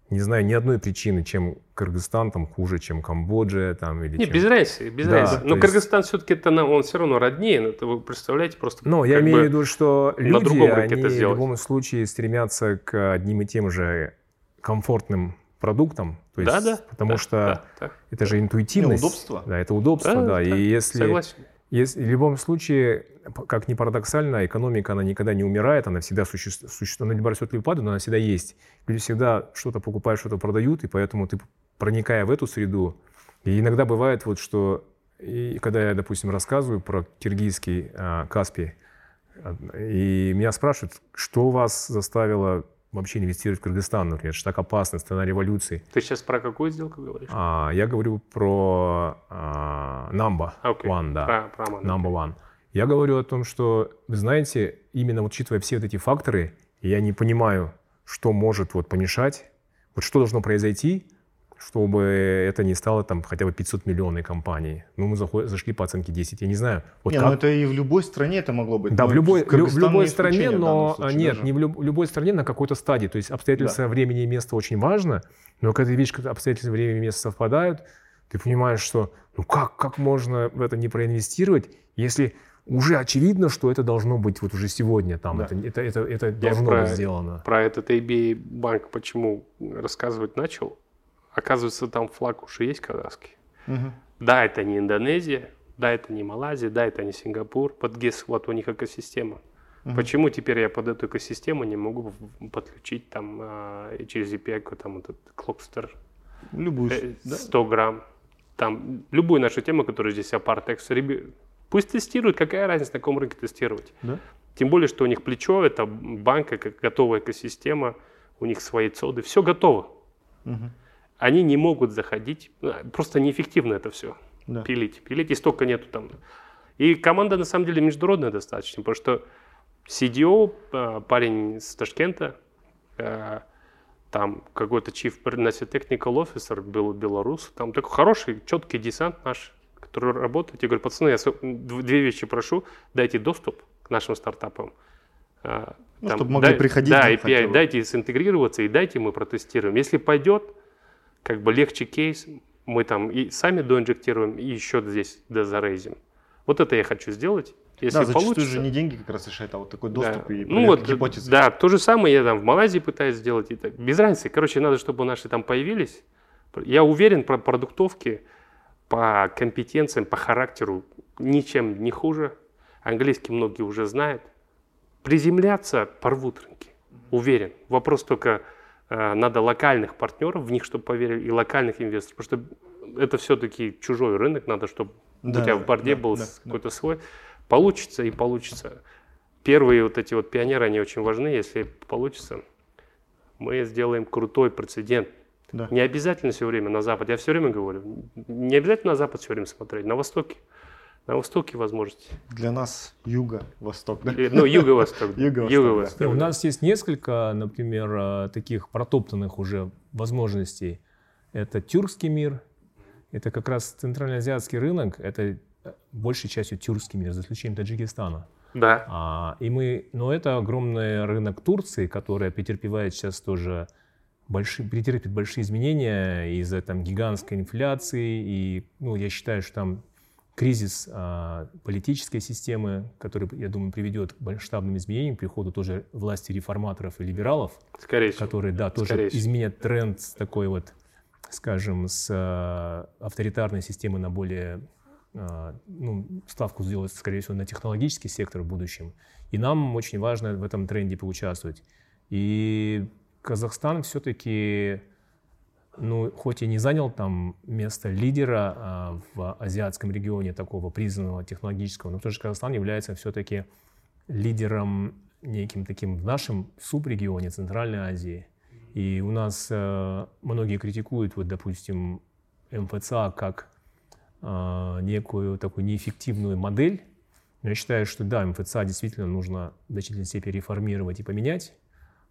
Не знаю ни одной причины, чем Кыргызстан там хуже, чем Камбоджа там или Не, чем... без разницы, без Да, разницы. Но есть- Кыргызстан все-таки это он все равно роднее. Это вы представляете просто. Но я как имею в виду, что на люди, они это в любом случае стремятся к одним и тем же комфортным продуктам. То есть, Да, да. Потому да, что да, да. это же интуитивность. Ну, удобство. Да, это удобство, Да, да. да, И если, Согласен. Если в любом случае, как ни парадоксально, экономика, она никогда не умирает, она всегда существует, существует она либо растет, либо падает, но она всегда есть. Люди всегда что-то покупают, что-то продают, и поэтому ты проникая в эту среду, и иногда бывает вот, что и когда я, допустим, рассказываю про киргизский а, Каспий, и меня спрашивают, что вас заставило вообще инвестировать в Кыргызстан, например, что так опасно, страна революции. Ты сейчас про какую сделку говоришь? А, я говорю про а, Number okay. One, да. Про, про Number One. Я говорю о том, что, вы знаете, именно учитывая все вот эти факторы, я не понимаю, что может вот помешать, вот что должно произойти, чтобы это не стало там хотя бы 500 миллионной компанией. Ну, мы заходи, зашли по оценке 10, я не знаю. Вот не, ну как... ну это и в любой стране это могло быть. Да, в любой, в, в любой стране, но нет, даже. не в, люб, в любой стране на какой-то стадии. То есть обстоятельства да. времени и места очень важно, но когда ты видишь, как обстоятельства времени и места совпадают, ты понимаешь, что ну как, как можно в это не проинвестировать, если уже очевидно, что это должно быть вот уже сегодня там, да. это, это, это, это должно про, быть сделано. Про этот ABA банк почему рассказывать начал? Оказывается, там флаг уже есть казахский. Угу. Да, это не Индонезия, да, это не Малайзия, да, это не Сингапур. Под guess вот у них экосистема. Угу. Почему теперь я под эту экосистему не могу подключить там э, через API там этот Clockster Любую, э, 100 да? грамм. Там любую нашу тему, которая здесь Apartex, пусть тестируют, какая разница, на каком рынке тестировать. Да? Тем более, что у них плечо, это банка, как готовая экосистема, у них свои цоды, все готово. Угу они не могут заходить, ну, просто неэффективно это все. Да. Пилить, пилить, и столько нету там. И команда на самом деле международная достаточно, потому что CDO, э, парень с Ташкента, э, там какой-то chief technical officer был белорус, там такой хороший, четкий десант наш, который работает. Я говорю, пацаны, я две вещи прошу, дайте доступ к нашим стартапам. Э, ну, там, чтобы могли дай, приходить. Да, API, дайте синтегрироваться и дайте мы протестируем. Если пойдет, как бы легче кейс, мы там и сами доинжектируем, и еще здесь дозарейзим. Вот это я хочу сделать. Если да, зачастую получится, же не деньги как раз решает, а вот такой доступ да. и ну вот, гипотезы. Да, то же самое я там в Малайзии пытаюсь сделать. И так. Без разницы. Короче, надо, чтобы наши там появились. Я уверен, про продуктовки по компетенциям, по характеру ничем не хуже. Английский многие уже знают. Приземляться порвут рынки. Уверен. Вопрос только Э, надо локальных партнеров в них, чтобы поверили, и локальных инвесторов, потому что это все-таки чужой рынок, надо, чтобы да, у тебя в борде да, был да, какой-то да. свой. Получится и получится. Первые вот эти вот пионеры, они очень важны, если получится, мы сделаем крутой прецедент. Да. Не обязательно все время на Запад, я все время говорю, не обязательно на Запад все время смотреть, на Востоке. На Востоке возможности. Для нас юго-восток, да? Ну, юго-восток. Юго-восток. У нас есть несколько, например, э, таких протоптанных уже возможностей. Это тюркский мир, это как раз центральноазиатский рынок, это э, большей частью тюркский мир, за исключением Таджикистана. Да. А, и мы, но это огромный рынок Турции, который претерпевает сейчас тоже большие, претерпит большие изменения из-за там гигантской инфляции. И ну, я считаю, что там кризис а, политической системы, который, я думаю, приведет к масштабным изменениям, приходу тоже власти реформаторов и либералов, Скорее которые, да, тоже Скорее изменят тренд с такой вот, скажем, с а, авторитарной системы на более, а, ну, ставку сделать, скорее всего, на технологический сектор в будущем. И нам очень важно в этом тренде поучаствовать. И Казахстан все-таки ну, хоть и не занял там место лидера а, в азиатском регионе такого признанного технологического, но тоже Казахстан является все-таки лидером неким таким в нашем субрегионе Центральной Азии. И у нас э, многие критикуют, вот, допустим, МФЦА как э, некую такую неэффективную модель. Я считаю, что да, МФЦА действительно нужно в значительной степени реформировать и поменять,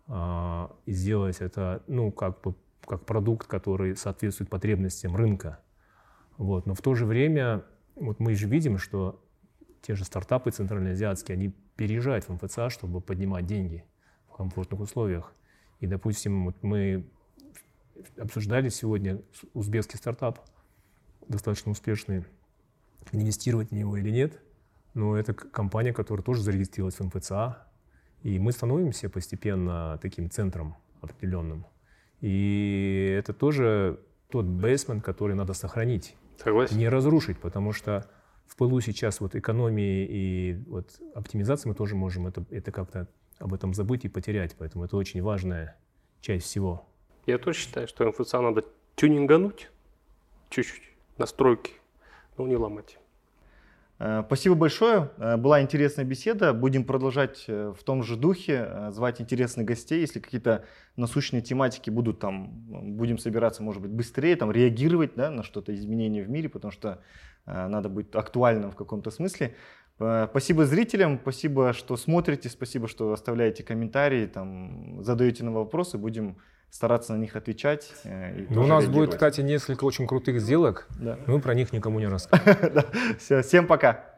э, и сделать это, ну, как бы как продукт, который соответствует потребностям рынка. Вот. Но в то же время вот мы же видим, что те же стартапы центральноазиатские, они переезжают в МФЦА, чтобы поднимать деньги в комфортных условиях. И, допустим, вот мы обсуждали сегодня узбекский стартап, достаточно успешный, инвестировать в него или нет. Но это компания, которая тоже зарегистрировалась в МФЦА. И мы становимся постепенно таким центром определенным. И это тоже тот бейсмент, который надо сохранить. Согласен. Не разрушить, потому что в пылу сейчас вот экономии и вот оптимизации мы тоже можем это, это как-то об этом забыть и потерять. Поэтому это очень важная часть всего. Я тоже считаю, что МФЦ надо тюнингануть чуть-чуть, настройки, но не ломать. Э, спасибо большое. Э, была интересная беседа. Будем продолжать э, в том же духе, звать интересных гостей. Если какие-то насущные тематики будут там, будем собираться, может быть, быстрее, там, реагировать да, на что-то, изменения в мире, потому что надо быть актуальным в каком-то смысле. Спасибо зрителям, спасибо, что смотрите, спасибо, что оставляете комментарии, там, задаете нам вопросы. Будем стараться на них отвечать. Э, ну, у нас будет, Катя, несколько очень крутых сделок, да. мы про них никому не расскажем. Все, всем пока.